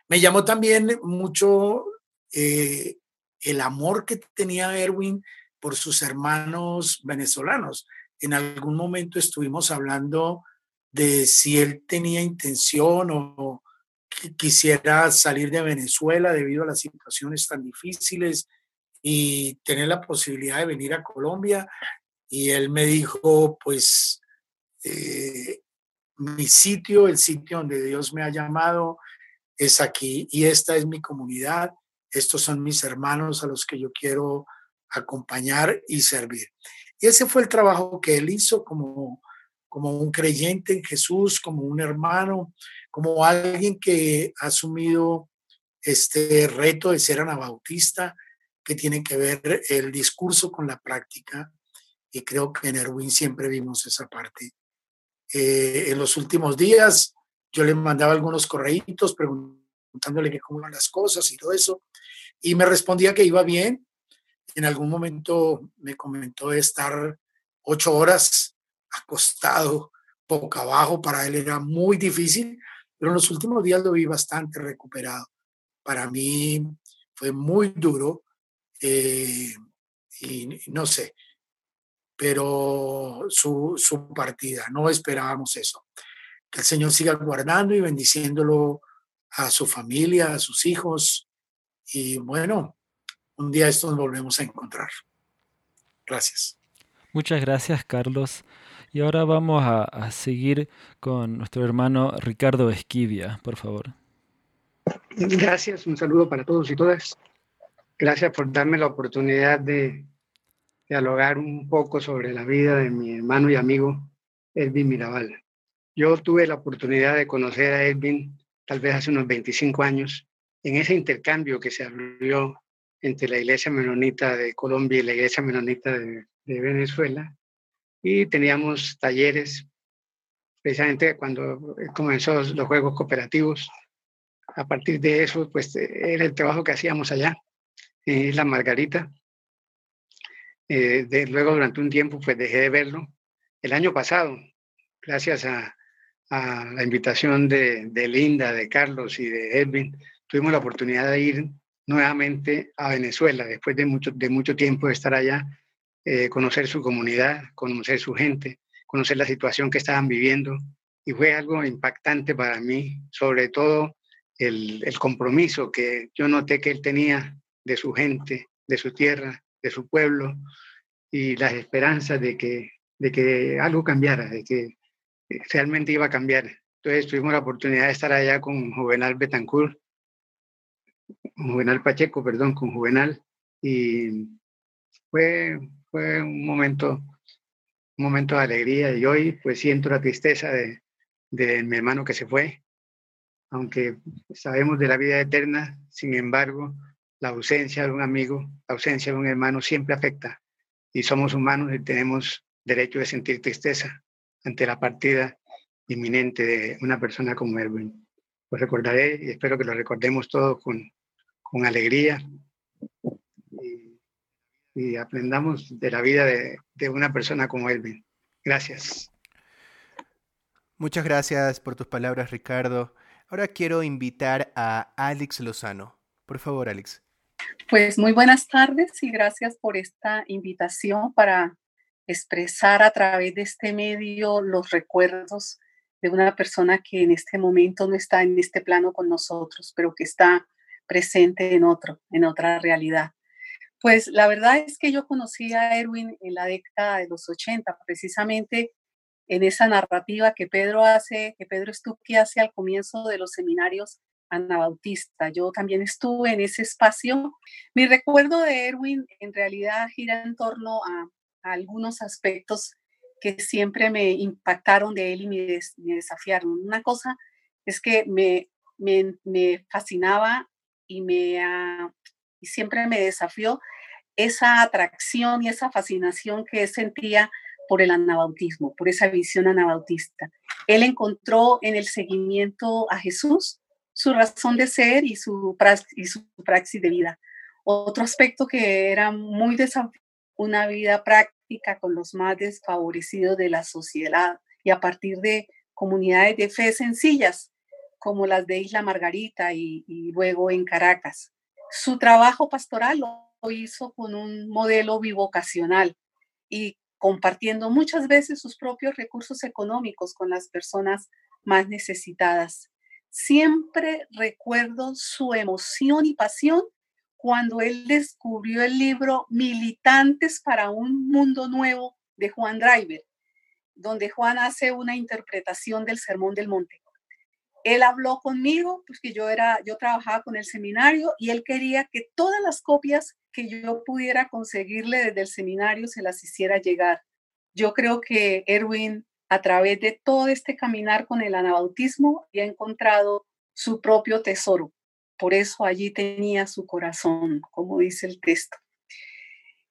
Me llamó también mucho eh, el amor que tenía Erwin por sus hermanos venezolanos. En algún momento estuvimos hablando de si él tenía intención o quisiera salir de Venezuela debido a las situaciones tan difíciles y tener la posibilidad de venir a Colombia. Y él me dijo, pues, eh, mi sitio, el sitio donde Dios me ha llamado, es aquí y esta es mi comunidad, estos son mis hermanos a los que yo quiero acompañar y servir. Y ese fue el trabajo que él hizo como, como un creyente en Jesús, como un hermano, como alguien que ha asumido este reto de ser anabautista, que tiene que ver el discurso con la práctica. Y creo que en Erwin siempre vimos esa parte. Eh, en los últimos días, yo le mandaba algunos correitos preguntándole que cómo iban las cosas y todo eso, y me respondía que iba bien. En algún momento me comentó de estar ocho horas acostado boca abajo, para él era muy difícil, pero en los últimos días lo vi bastante recuperado. Para mí fue muy duro eh, y no sé, pero su, su partida, no esperábamos eso. Que el Señor siga guardando y bendiciéndolo a su familia, a sus hijos. Y bueno, un día esto nos volvemos a encontrar. Gracias. Muchas gracias, Carlos. Y ahora vamos a, a seguir con nuestro hermano Ricardo Esquivia, por favor. Gracias, un saludo para todos y todas. Gracias por darme la oportunidad de dialogar un poco sobre la vida de mi hermano y amigo Edwin Mirabal. Yo tuve la oportunidad de conocer a Edwin tal vez hace unos 25 años en ese intercambio que se abrió entre la Iglesia Menonita de Colombia y la Iglesia Menonita de, de Venezuela y teníamos talleres precisamente cuando comenzó los juegos cooperativos. A partir de eso, pues era el trabajo que hacíamos allá, en la Margarita. Eh, de, luego, durante un tiempo, pues dejé de verlo. El año pasado, gracias a, a la invitación de, de, Linda, de Carlos y de Edwin, tuvimos la oportunidad de ir nuevamente a Venezuela, después de mucho, de mucho tiempo de estar allá, eh, conocer su comunidad, conocer su gente, conocer la situación que estaban viviendo. Y fue algo impactante para mí, sobre todo el, el compromiso que yo noté que él tenía de su gente, de su tierra, de su pueblo, y las esperanzas de que, de que algo cambiara, de que realmente iba a cambiar. Entonces tuvimos la oportunidad de estar allá con Juvenal Betancourt, Juvenal Pacheco, perdón, con Juvenal, y fue, fue un momento, un momento de alegría y hoy pues siento la tristeza de, de mi hermano que se fue, aunque sabemos de la vida eterna, sin embargo, la ausencia de un amigo, la ausencia de un hermano siempre afecta y somos humanos y tenemos derecho de sentir tristeza ante la partida inminente de una persona como Erwin. Lo recordaré y espero que lo recordemos todos con, con alegría y, y, aprendamos de la vida de, de una persona como Erwin. Gracias. Muchas gracias por tus palabras, Ricardo. Ahora quiero invitar a Alex Lozano. Por favor, Alex. Pues muy buenas tardes y gracias por esta invitación para expresar a través de este medio los recuerdos de una persona que en este momento no está en este plano con nosotros, pero que está presente en otro, en otra realidad. Pues la verdad es que yo conocí a Erwin en la década de los 80, precisamente en esa narrativa que Pedro hace, que Pedro Stucchi hace al comienzo de los seminarios Anabautista. Yo también estuve en ese espacio. Mi recuerdo de Erwin en realidad gira en torno a, algunos aspectos que siempre me impactaron de él y me, des, desafiaron. Una cosa es que me, me, fascinaba y, me, y siempre me desafió esa atracción y esa fascinación que sentía por el anabautismo, por esa visión anabautista. Él encontró en el seguimiento a Jesús su razón de ser y su, y praxis de vida. Otro aspecto que era muy desafiante, una vida práctica con los más desfavorecidos de la sociedad y a partir de comunidades de fe sencillas como las de Isla Margarita y, y luego en Caracas. Su trabajo pastoral lo hizo con un modelo bivocacional y compartiendo muchas veces sus propios recursos económicos con las personas más necesitadas. Siempre recuerdo su emoción y pasión cuando él descubrió el libro Militantes para un Mundo Nuevo de Juan Driver, donde Juan hace una interpretación del Sermón del Monte. Él habló conmigo, porque yo era, yo trabajaba con el seminario y él quería que todas las copias que yo pudiera conseguirle desde el seminario se las hiciera llegar. Yo creo que Erwin a través de todo este caminar con el anabautismo y ha encontrado su propio tesoro. Por eso allí tenía su corazón, como dice el texto.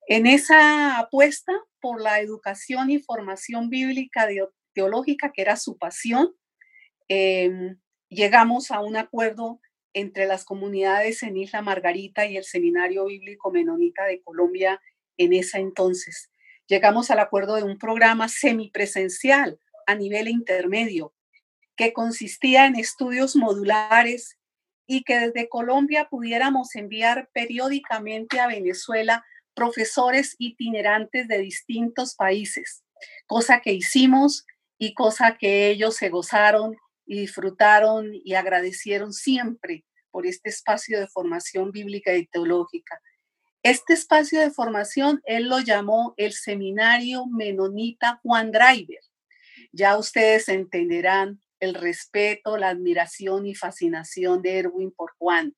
En esa apuesta por la educación y formación bíblica teológica, que era su pasión, eh, llegamos a un acuerdo entre las comunidades en Isla Margarita y el Seminario Bíblico Menonita de Colombia en ese entonces llegamos al acuerdo de un programa semipresencial a nivel intermedio que consistía en estudios modulares y que desde Colombia pudiéramos enviar periódicamente a Venezuela profesores itinerantes de distintos países, cosa que hicimos y cosa que ellos se gozaron y disfrutaron y agradecieron siempre por este espacio de formación bíblica y teológica. Este espacio de formación él lo llamó el Seminario Menonita Juan Driver. Ya ustedes entenderán el respeto, la admiración y fascinación de Erwin por Juan.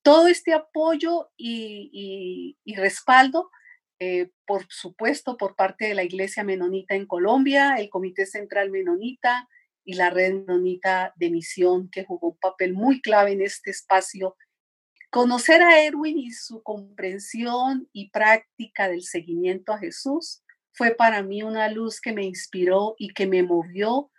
Todo este apoyo y, respaldo, eh, por supuesto, por parte de la Iglesia Menonita en Colombia, el Comité Central Menonita y la Red Menonita de Misión, que jugó un papel muy clave en este espacio. Conocer a Erwin y su comprensión y práctica del seguimiento a Jesús fue para mí una luz que me inspiró y que me movió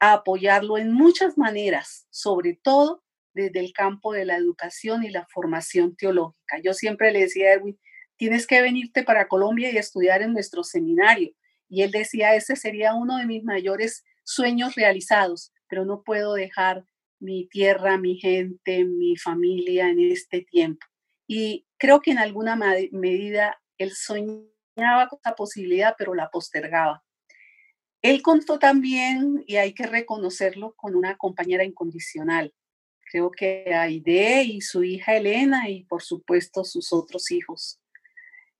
a apoyarlo en muchas maneras, sobre todo desde el campo de la educación y la formación teológica. Yo siempre le decía a Erwin, tienes que venirte para Colombia y estudiar en nuestro seminario. Y él decía, ese sería uno de mis mayores sueños realizados, pero no puedo dejar mi tierra, mi gente, mi familia en este tiempo. Y creo que en alguna medida él soñaba con esa posibilidad, pero la postergaba. Él contó también, y hay que reconocerlo, con una compañera incondicional. Creo que Aide y su hija Elena y por supuesto sus otros hijos.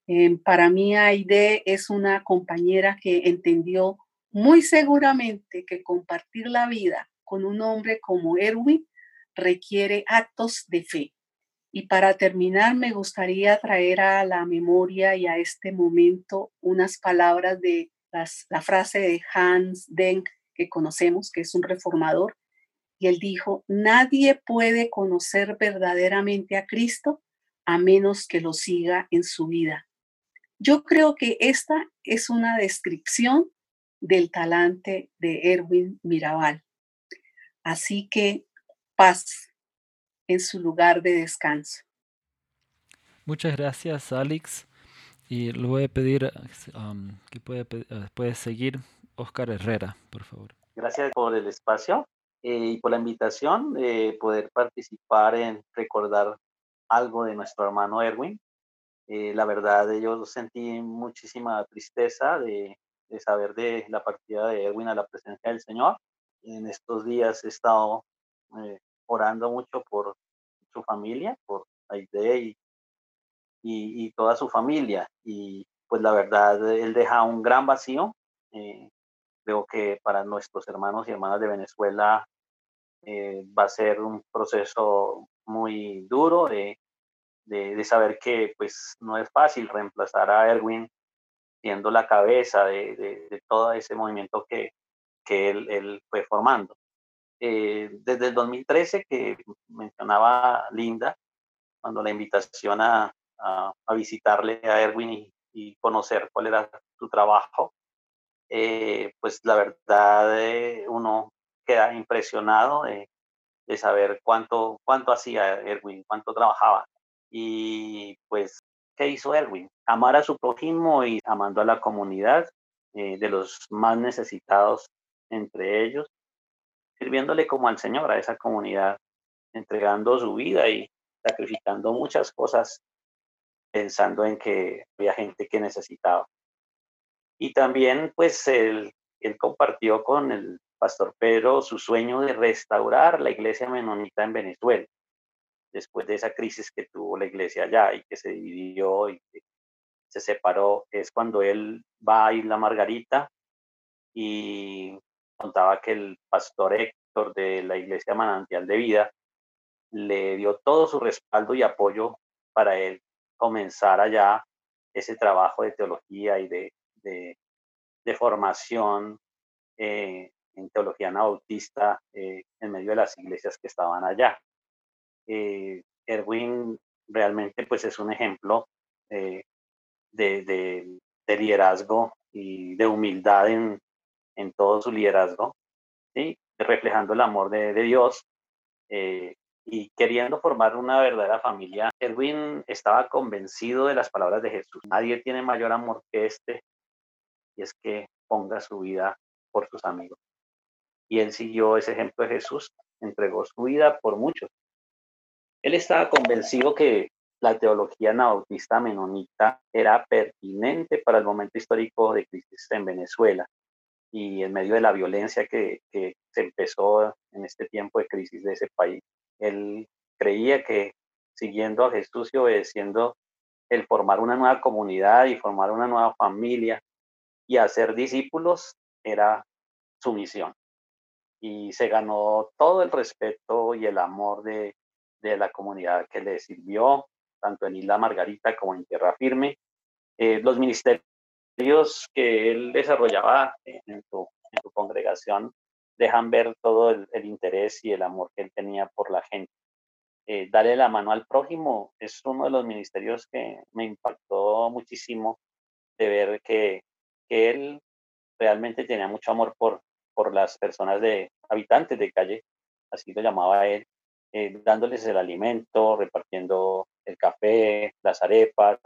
Em, para mí Aide es una compañera que entendió muy seguramente que compartir la vida con un hombre como Erwin requiere actos de fe. Y para terminar, me gustaría traer a la memoria y a este momento unas palabras de la frase de Hans Denk que conocemos, que es un reformador, y él dijo, nadie puede conocer verdaderamente a Cristo a menos que lo siga en su vida. Yo creo que esta es una descripción del talante de Erwin Mirabal. Así que paz en su lugar de descanso. Muchas gracias, Alex. Y le voy a pedir um, que puede, puede, seguir Oscar Herrera, por favor. Gracias por el espacio eh, y por la invitación de poder participar en recordar algo de nuestro hermano Erwin. Eh, la verdad, yo sentí muchísima tristeza de, de, saber de la partida de Erwin a la presencia del Señor. En estos días he estado eh, orando mucho por su familia, por Aide y y, toda su familia. Y pues la verdad, él deja un gran vacío. Eh, creo que para nuestros hermanos y hermanas de Venezuela eh, va a ser un proceso muy duro de, de, saber que pues no es fácil reemplazar a Erwin siendo la cabeza de, de todo ese movimiento que, que él, él, fue formando. Eh, desde el 2013 que mencionaba Linda, cuando la invitación a, a, visitarle a Erwin y, conocer cuál era su trabajo, eh, pues la verdad eh, uno queda impresionado de, saber cuánto, cuánto hacía Erwin, cuánto trabajaba. Y pues, ¿qué hizo Erwin? Amar a su prójimo y amando a la comunidad eh, de los más necesitados entre ellos, sirviéndole como al Señor a esa comunidad, entregando su vida y sacrificando muchas cosas pensando en que había gente que necesitaba. Y también, pues, él, compartió con el pastor Pedro su sueño de restaurar la iglesia menonita en Venezuela, después de esa crisis que tuvo la iglesia allá y que se dividió y se separó, es cuando él va a Isla Margarita y contaba que el pastor Héctor de la iglesia Manantial de Vida le dio todo su respaldo y apoyo para él comenzar allá ese trabajo de teología y de, de, formación eh, en teología anabautista eh, en medio de las iglesias que estaban allá. Eh, Erwin realmente pues es un ejemplo de, de, liderazgo y de humildad en, en todo su liderazgo, ¿sí? reflejando el amor de, Dios y queriendo formar una verdadera familia, Edwin estaba convencido de las palabras de Jesús. Nadie tiene mayor amor que este, y es que ponga su vida por sus amigos. Y él siguió ese ejemplo de Jesús, entregó su vida por muchos. Él estaba convencido que la teología anabautista menonita era pertinente para el momento histórico de crisis en Venezuela y en medio de la violencia que, que se empezó en este tiempo de crisis de ese país. Él creía que siguiendo a Jesús y obedeciendo el formar una nueva comunidad y formar una nueva familia y hacer discípulos era su misión. y se ganó todo el respeto y el amor de, de la comunidad que le sirvió, tanto en Isla Margarita como en Tierra Firme. Eh, los ministerios que él desarrollaba en su, congregación dejan ver todo el, interés y el amor que él tenía por la gente. Eh, darle la mano al prójimo es uno de los ministerios que me impactó muchísimo de ver que, que él realmente tenía mucho amor por, por las personas de habitantes de calle, así lo llamaba él, eh, dándoles el alimento, repartiendo el café, las arepas,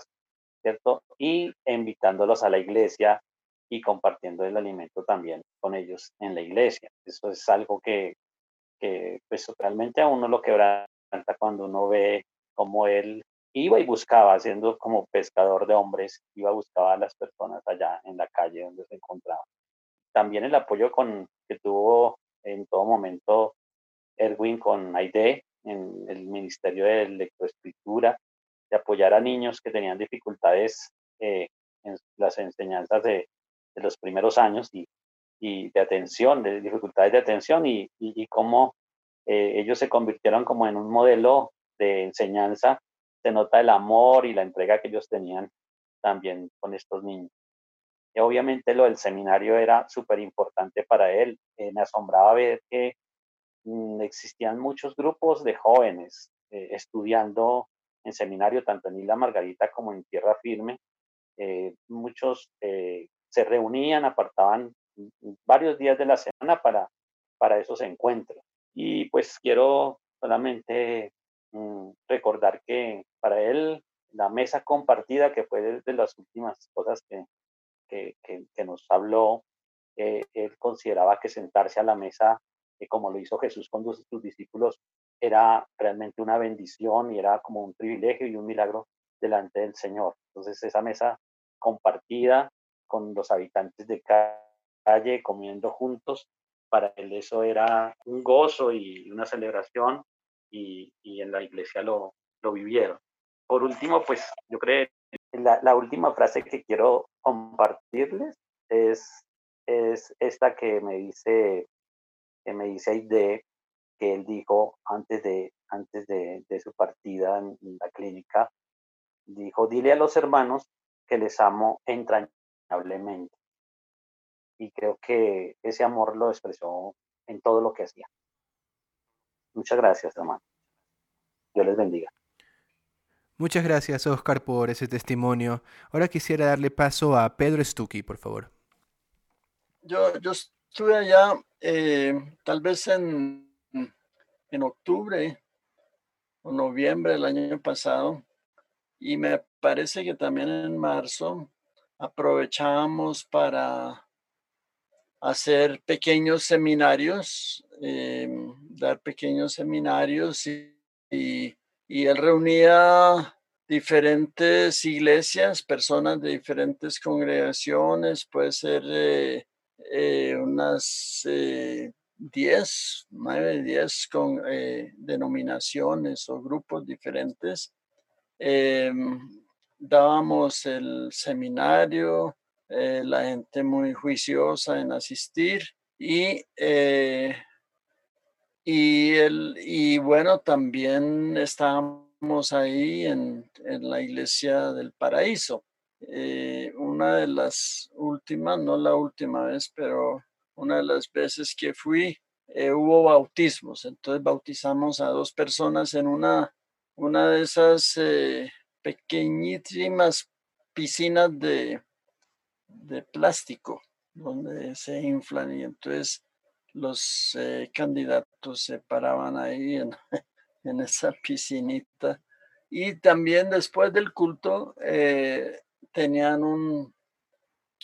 Y invitándolos a la iglesia y compartiendo el alimento también con ellos en la iglesia. Eso es algo que, que pues realmente a uno lo quebranta cuando uno ve cómo él iba y buscaba, siendo como pescador de hombres, iba a buscar a las personas allá en la calle donde se encontraba. También el apoyo con, que tuvo en todo momento Erwin con AIDE en el Ministerio de Lectoescritura, apoyar a niños que tenían dificultades eh, en las enseñanzas de, los primeros años y, de atención, de dificultades de atención y, cómo eh, ellos se convirtieron como en un modelo de enseñanza. Se nota el amor y la entrega que ellos tenían también con estos niños. Y obviamente lo del seminario era súper importante para él. Eh, me asombraba ver que Mm, existían muchos grupos de jóvenes estudiando en seminario, tanto en Isla Margarita como en Tierra Firme. Eh, muchos eh, se reunían, apartaban varios días de la semana para, para esos encuentros. Y pues quiero solamente mm, recordar que para él la mesa compartida, que fue de, las últimas cosas que, que, que nos habló, él consideraba que sentarse a la mesa como lo hizo Jesús con sus discípulos, era realmente una bendición y era como un privilegio y un milagro delante del Señor. Entonces esa mesa compartida con los habitantes de calle, comiendo juntos, para él eso era un gozo y una celebración y, y en la iglesia lo, lo vivieron. Por último, pues yo creo la, la última frase que quiero compartirles es, es esta que me dice que me dice de que él dijo antes de, antes de, de su partida en, la clínica, dijo, dile a los hermanos que les amo entrañablemente. Y creo que ese amor lo expresó en todo lo que hacía. Muchas gracias, hermano. Dios les bendiga. Muchas gracias, Oscar, por ese testimonio. Ahora quisiera darle paso a Pedro Stucky, por favor. Yo, yo estuve allá eh, tal vez en, en octubre o noviembre del año pasado. Y me parece que también en marzo aprovechamos para hacer pequeños seminarios, eh, dar pequeños seminarios y, él reunía diferentes iglesias, personas de diferentes congregaciones, puede ser eh, eh, unas 10, eh, 9, 10 con eh, denominaciones o grupos diferentes. Em, dábamos el seminario, la gente muy juiciosa en asistir y, y, el, y bueno, también estábamos ahí en, en la iglesia del paraíso. Eh, una de las últimas, no la última vez, pero una de las veces que fui, eh, hubo bautismos. Entonces bautizamos a dos personas en una, una de esas eh, pequeñísimas piscinas de, de plástico donde se inflan y entonces los candidatos se paraban ahí en, [laughs] en, esa piscinita. Y también después del culto, tenían un,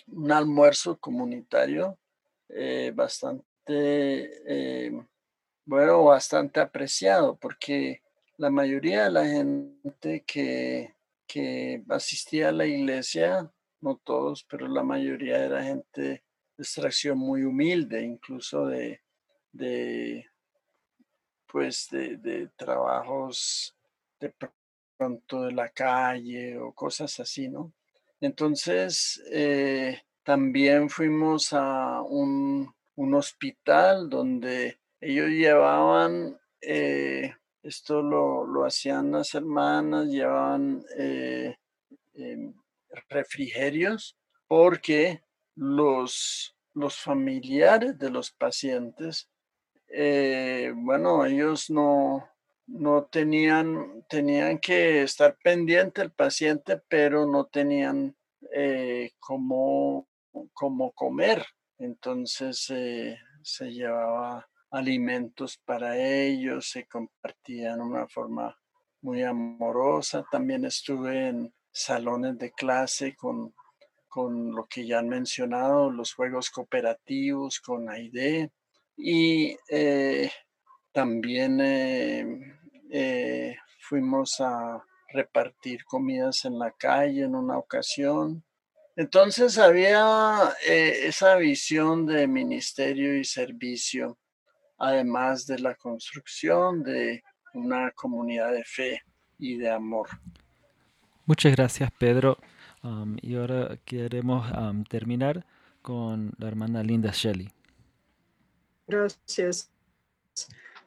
un almuerzo comunitario eh, bastante, eh, bueno, bastante apreciado, porque la mayoría de la gente que, que asistía a la iglesia, no todos, pero la mayoría era gente de extracción muy humilde, incluso de, de pues de, de trabajos de pronto de la calle o cosas así, ¿no? Entonces, eh, también fuimos a un, un hospital donde ellos llevaban, eh, esto lo, lo, hacían las hermanas, llevaban eh, em, refrigerios porque los, los familiares de los pacientes, eh, bueno, ellos no, no tenían, tenían que estar pendiente del paciente, pero no tenían eh, comer. Entonces eh, se llevaba alimentos para ellos, se compartían de una forma muy amorosa. También estuve en salones de clase con, con lo que ya han mencionado, los juegos cooperativos con AIDE y eh, también eh, fuimos a repartir comidas en la calle en una ocasión. Entonces había eh, esa visión de ministerio y servicio, además de la construcción de una comunidad de fe y de amor. Muchas gracias, Pedro. Um, y ahora queremos um, terminar con la hermana Linda Shelley. Gracias.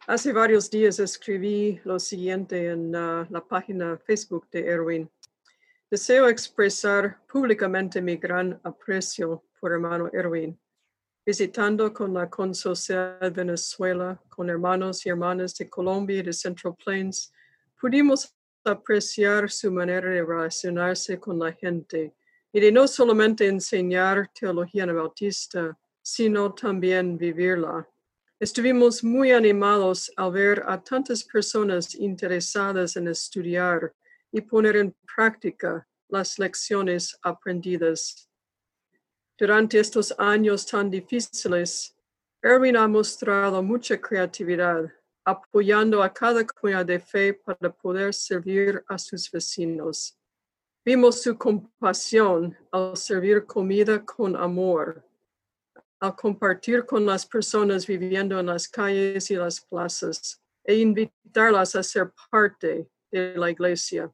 Hace varios días escribí lo siguiente en uh, la página Facebook de Erwin. Deseo expresar públicamente mi gran aprecio por hermano Erwin. Visitando con la Consocial Venezuela, con hermanos y hermanas de Colombia y de Central Plains, pudimos apreciar su manera de relacionarse con la gente y de no solamente enseñar teología anabautista, sino también vivirla. Estuvimos muy animados al ver a tantas personas interesadas en estudiar y poner en práctica las lecciones aprendidas. Durante estos años tan difíciles, Erwin ha mostrado mucha creatividad, apoyando a cada comunidad de fe para poder servir a sus vecinos. Vimos su compasión al servir comida con amor al compartir con las personas viviendo en las calles y las plazas e invitarlas a ser parte de la iglesia.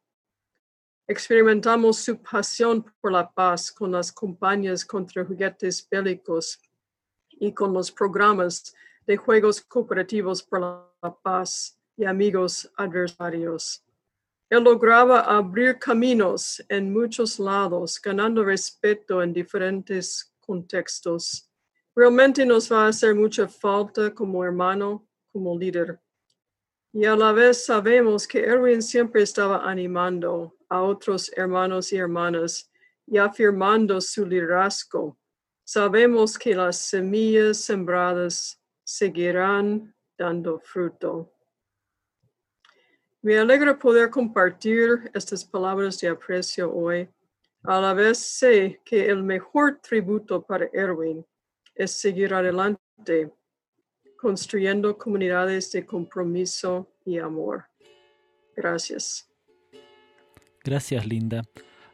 Experimentamos su pasión por la paz con las compañías contra juguetes bélicos y con los programas de juegos cooperativos por la paz y amigos adversarios. Él lograba abrir caminos en muchos lados, ganando respeto en diferentes contextos realmente nos va a hacer mucha falta como hermano, como líder. Y a la vez sabemos que Erwin siempre estaba animando a otros hermanos y hermanas y afirmando su liderazgo. Sabemos que las semillas sembradas seguirán dando fruto. Me alegra poder compartir estas palabras de aprecio hoy. A la vez sé que el mejor tributo para Erwin es seguir adelante, construyendo comunidades de compromiso y amor. Gracias. Gracias, Linda.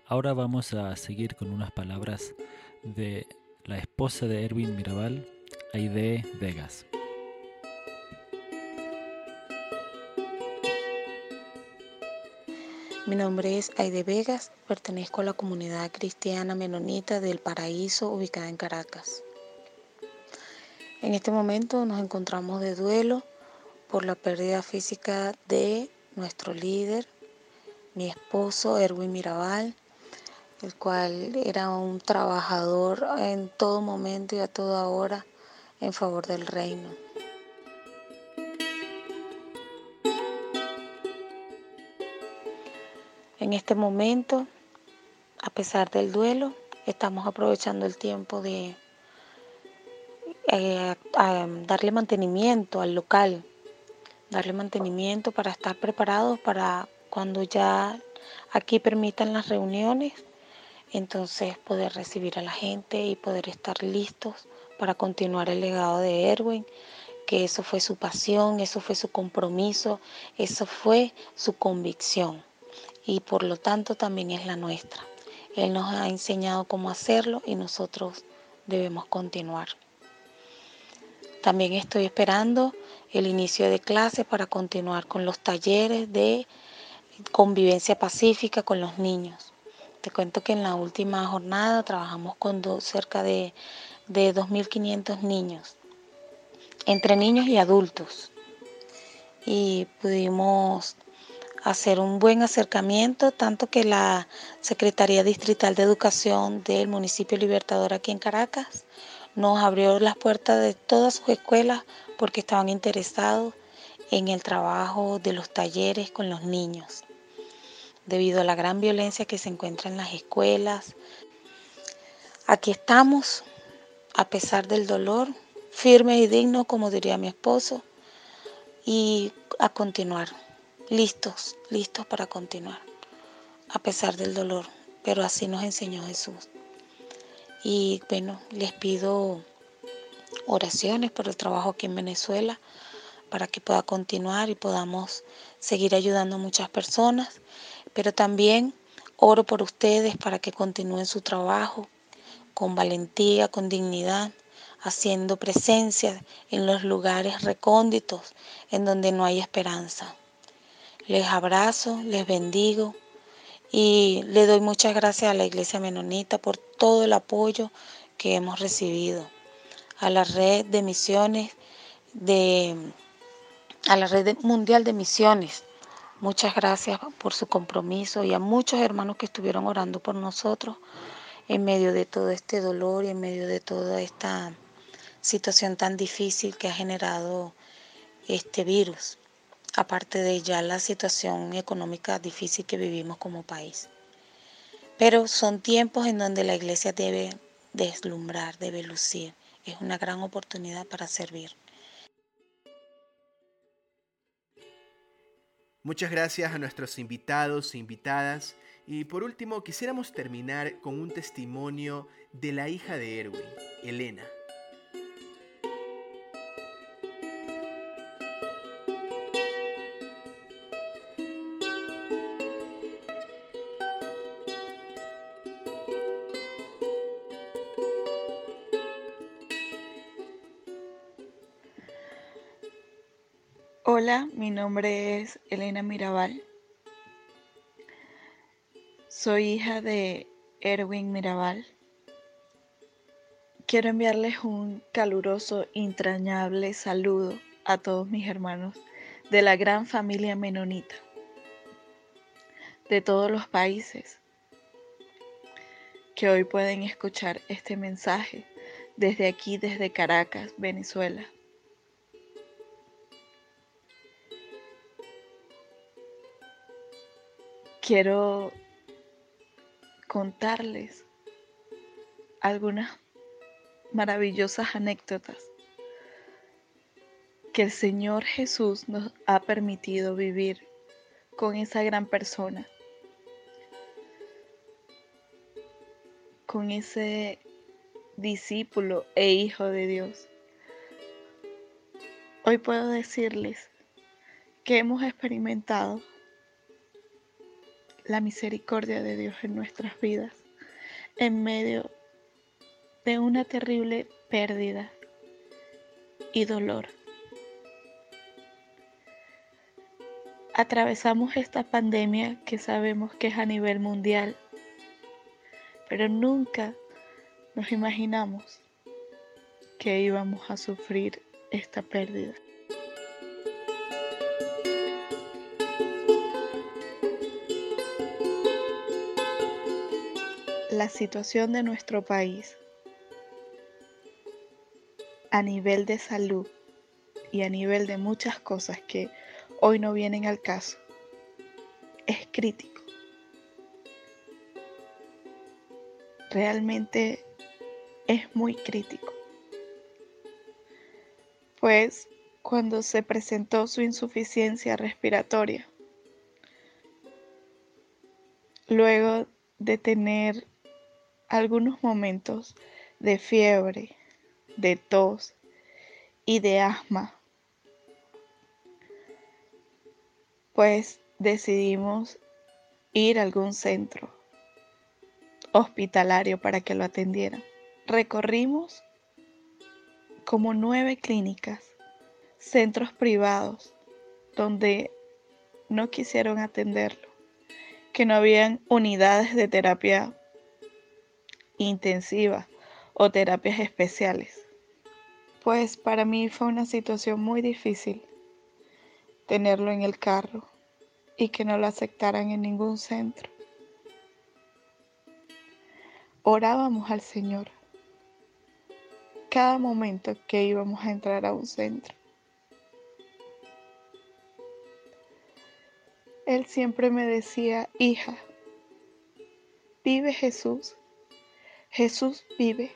Ahora vamos a seguir con unas palabras de la esposa de Erwin Mirabal, Aide Vegas. Mi nombre es Aide Vegas, pertenezco a la comunidad cristiana menonita del Paraíso ubicada en Caracas. En este momento nos encontramos de duelo por la pérdida física de nuestro líder, mi esposo Erwin Mirabal, el cual era un trabajador en todo momento y a toda hora en favor del reino. En este momento, a pesar del duelo, estamos aprovechando el tiempo de eh, darle mantenimiento al local, darle mantenimiento para estar preparados para cuando ya aquí permitan las reuniones, entonces poder recibir a la gente y poder estar listos para continuar el legado de Erwin, que eso fue su pasión, eso fue su compromiso, eso fue su convicción y por lo tanto también es la nuestra. Él nos ha enseñado cómo hacerlo y nosotros debemos continuar. También estoy esperando el inicio de clases para continuar con los talleres de convivencia pacífica con los niños. Te cuento que en la última jornada trabajamos con cerca de, de 2.500 niños entre niños y adultos. Y pudimos hacer un buen acercamiento, tanto que la Secretaría Distrital de Educación del municipio Libertador aquí en Caracas nos abrió las puertas de todas sus escuelas porque estaban interesados en el trabajo de los talleres con los niños. Debido a la gran violencia que se encuentra en las escuelas, aquí estamos, a pesar del dolor, firmes y dignos, como diría mi esposo, y a continuar listos, listos para continuar, a pesar del dolor, pero así nos enseñó Jesús. Y bueno, les pido oraciones por el trabajo aquí en Venezuela, para que pueda continuar y podamos seguir ayudando a muchas personas, pero también oro por ustedes para que continúen su trabajo con valentía, con dignidad, haciendo presencia en los lugares recónditos en donde no hay esperanza. Les abrazo, les bendigo y le doy muchas gracias a la Iglesia Menonita por todo el apoyo que hemos recibido, a la red de misiones, de, a la red mundial de misiones. Muchas gracias por su compromiso y a muchos hermanos que estuvieron orando por nosotros en medio de todo este dolor y en medio de toda esta situación tan difícil que ha generado este virus aparte de ya la situación económica difícil que vivimos como país. Pero son tiempos en donde la iglesia debe deslumbrar, debe lucir. Es una gran oportunidad para servir. Muchas gracias a nuestros invitados e invitadas. Y por último, quisiéramos terminar con un testimonio de la hija de Erwin, Elena. Hola, mi nombre es Elena Mirabal. Soy hija de Erwin Mirabal. Quiero enviarles un caluroso, entrañable saludo a todos mis hermanos de la gran familia menonita, de todos los países que hoy pueden escuchar este mensaje desde aquí, desde Caracas, Venezuela. Quiero contarles algunas maravillosas anécdotas que el Señor Jesús nos ha permitido vivir con esa gran persona, con ese discípulo e hijo de Dios. Hoy puedo decirles que hemos experimentado la misericordia de Dios en nuestras vidas en medio de una terrible pérdida y dolor. Atravesamos esta pandemia que sabemos que es a nivel mundial, pero nunca nos imaginamos que íbamos a sufrir esta pérdida. La situación de nuestro país a nivel de salud y a nivel de muchas cosas que hoy no vienen al caso es crítico. Realmente es muy crítico. Pues cuando se presentó su insuficiencia respiratoria, luego de tener algunos momentos de fiebre, de tos y de asma, pues decidimos ir a algún centro hospitalario para que lo atendieran. Recorrimos como nueve clínicas, centros privados, donde no quisieron atenderlo, que no habían unidades de terapia intensivas o terapias especiales, Pues para mí fue una situación muy difícil tenerlo en el carro y que no lo aceptaran en ningún centro. Orábamos al Señor cada momento que íbamos a entrar a un centro. Él siempre me decía, hija, vive Jesús, Jesús vive.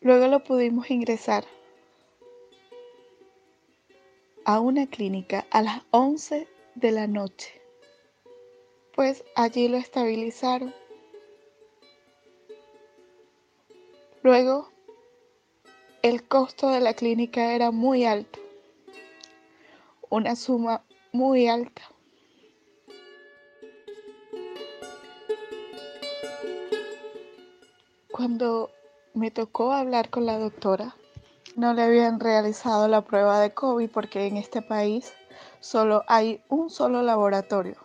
Luego lo pudimos ingresar a una clínica a las 11 de la noche, pues allí lo estabilizaron. Luego, el costo de la clínica era muy alto, una suma muy alta. Cuando me tocó hablar con la doctora. No le habían realizado la prueba de COVID porque en este país solo hay un solo laboratorio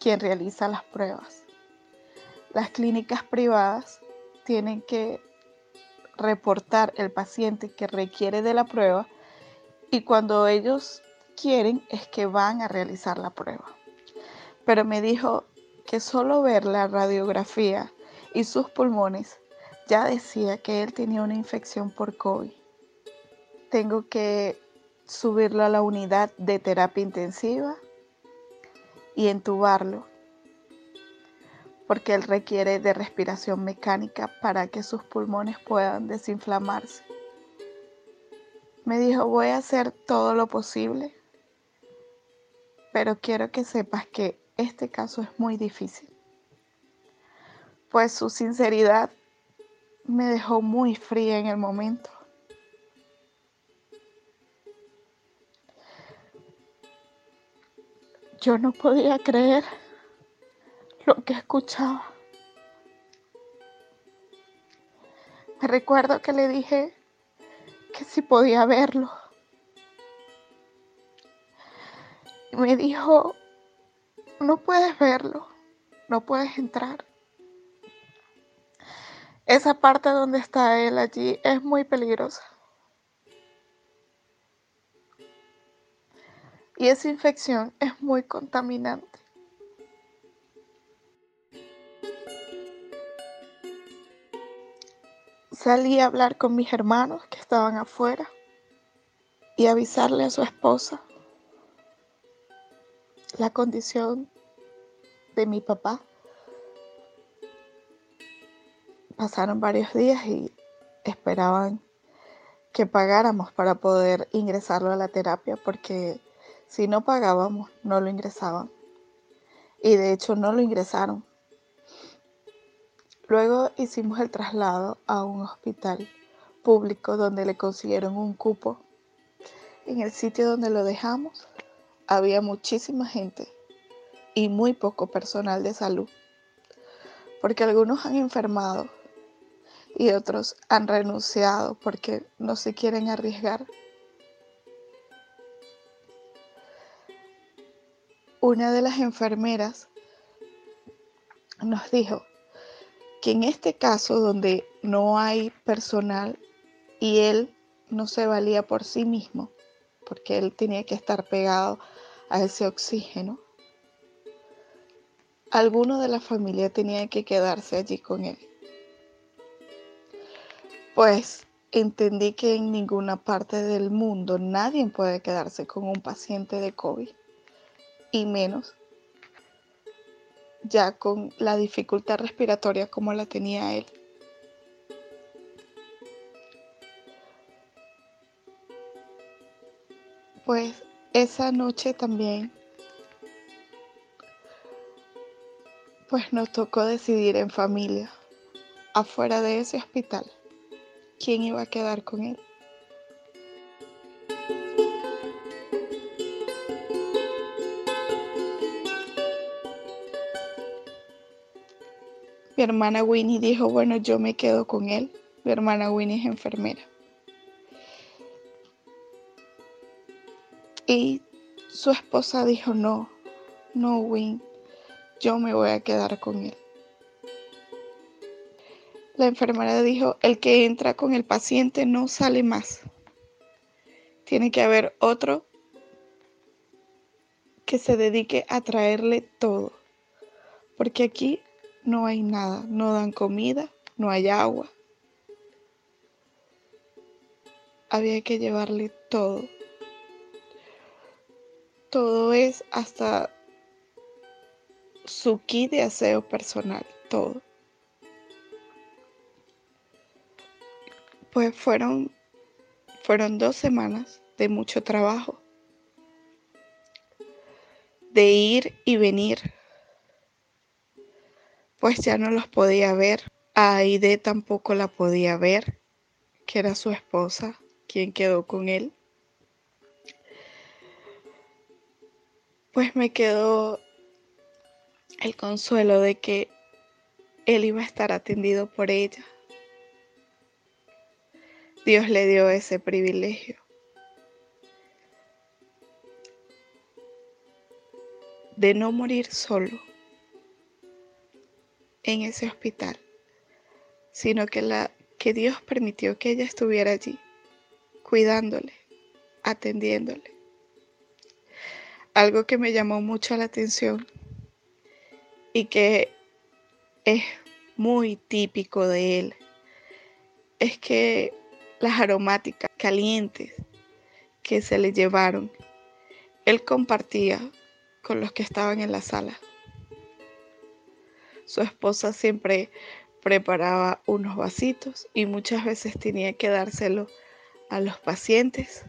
quien realiza las pruebas. Las clínicas privadas tienen que reportar el paciente que requiere de la prueba y cuando ellos quieren es que van a realizar la prueba. Pero me dijo que solo ver la radiografía y sus pulmones ya decía que él tenía una infección por COVID. Tengo que subirlo a la unidad de terapia intensiva y entubarlo, porque él requiere de respiración mecánica para que sus pulmones puedan desinflamarse. Me dijo, voy a hacer todo lo posible, pero quiero que sepas que este caso es muy difícil, pues su sinceridad me dejó muy fría en el momento. Yo no podía creer lo que escuchaba. Me recuerdo que le dije que si podía verlo. Y me dijo, no puedes verlo, no puedes entrar. Esa parte donde está él allí es muy peligrosa. Y esa infección es muy contaminante. Salí a hablar con mis hermanos que estaban afuera y avisarle a su esposa la condición de mi papá. Pasaron varios días y esperaban que pagáramos para poder ingresarlo a la terapia porque si no pagábamos no lo ingresaban. Y de hecho no lo ingresaron. Luego hicimos el traslado a un hospital público donde le consiguieron un cupo. En el sitio donde lo dejamos había muchísima gente y muy poco personal de salud, porque algunos han enfermado y otros han renunciado porque no se quieren arriesgar. Una de las enfermeras nos dijo que en este caso donde no hay personal y él no se valía por sí mismo, porque él tenía que estar pegado a ese oxígeno, alguno de la familia tenía que quedarse allí con él pues entendí que en ninguna parte del mundo nadie puede quedarse con un paciente de COVID y menos ya con la dificultad respiratoria como la tenía él. Pues esa noche también pues nos tocó decidir en familia afuera de ese hospital quién iba a quedar con él. Mi hermana Winnie dijo, bueno, yo me quedo con él. Mi hermana Winnie es enfermera. Y su esposa dijo, no, no, Win, yo me voy a quedar con él. La enfermera dijo, el que entra con el paciente no sale más. Tiene que haber otro que se dedique a traerle todo. Porque aquí no hay nada, no dan comida, no hay agua. Había que llevarle todo. Todo es hasta su kit de aseo personal, todo. Pues fueron, fueron dos semanas de mucho trabajo, de ir y venir, pues ya no los podía ver. Aide tampoco la podía ver, que era su esposa, quien quedó con él. Pues me quedó el consuelo de que él iba a estar atendido por ella. Dios le dio ese privilegio. de no morir solo en ese hospital, sino que, la, que Dios permitió que ella estuviera allí, cuidándole, atendiéndole. Algo que me llamó mucho la atención y que es muy típico de él es que las aromáticas calientes que se le llevaron, él compartía con los que estaban en la sala. Su esposa siempre preparaba unos vasitos y muchas veces tenía que dárselo a los pacientes.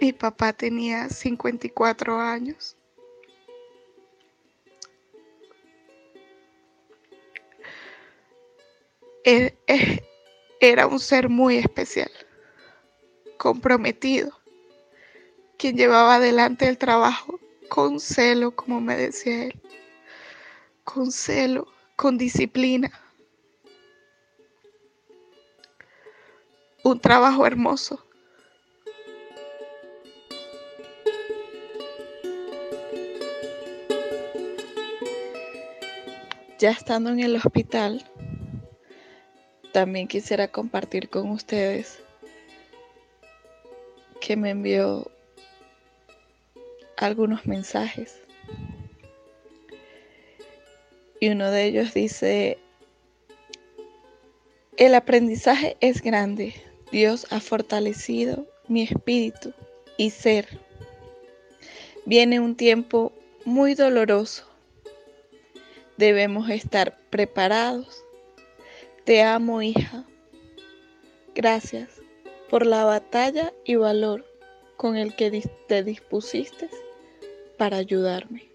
Mi papá tenía 54 años era un ser muy especial, comprometido, quien llevaba adelante el trabajo con celo, como me decía él, con celo, con disciplina. Un trabajo hermoso. Ya estando en el hospital, también quisiera compartir con ustedes que me envió algunos mensajes. Y uno de ellos dice, el aprendizaje es grande. Dios ha fortalecido mi espíritu y ser. Viene un tiempo muy doloroso. Debemos estar preparados te amo, hija. Gracias por la batalla y valor con el que te dispusiste para ayudarme.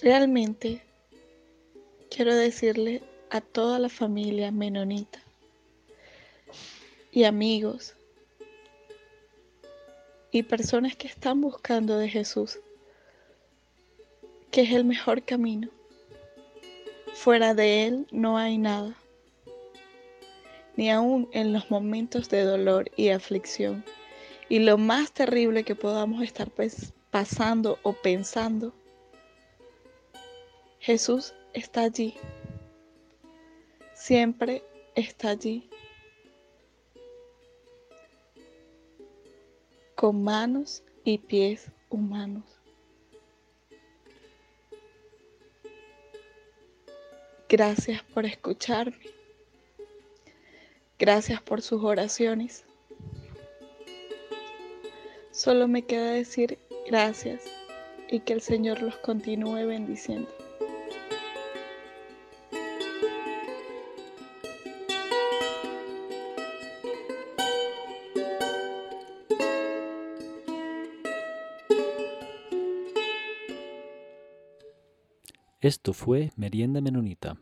Realmente quiero decirle a toda la familia menonita y amigos y personas que están buscando de Jesús que es el mejor camino Fuera de Él no hay nada, ni aun en los momentos de dolor y aflicción. Y lo más terrible que podamos estar pasando o pensando, Jesús está allí, siempre está allí, con manos y pies humanos. Gracias por escucharme. Gracias por sus oraciones. Solo me queda decir gracias y que el Señor los continúe bendiciendo. Esto fue Merienda Menonita.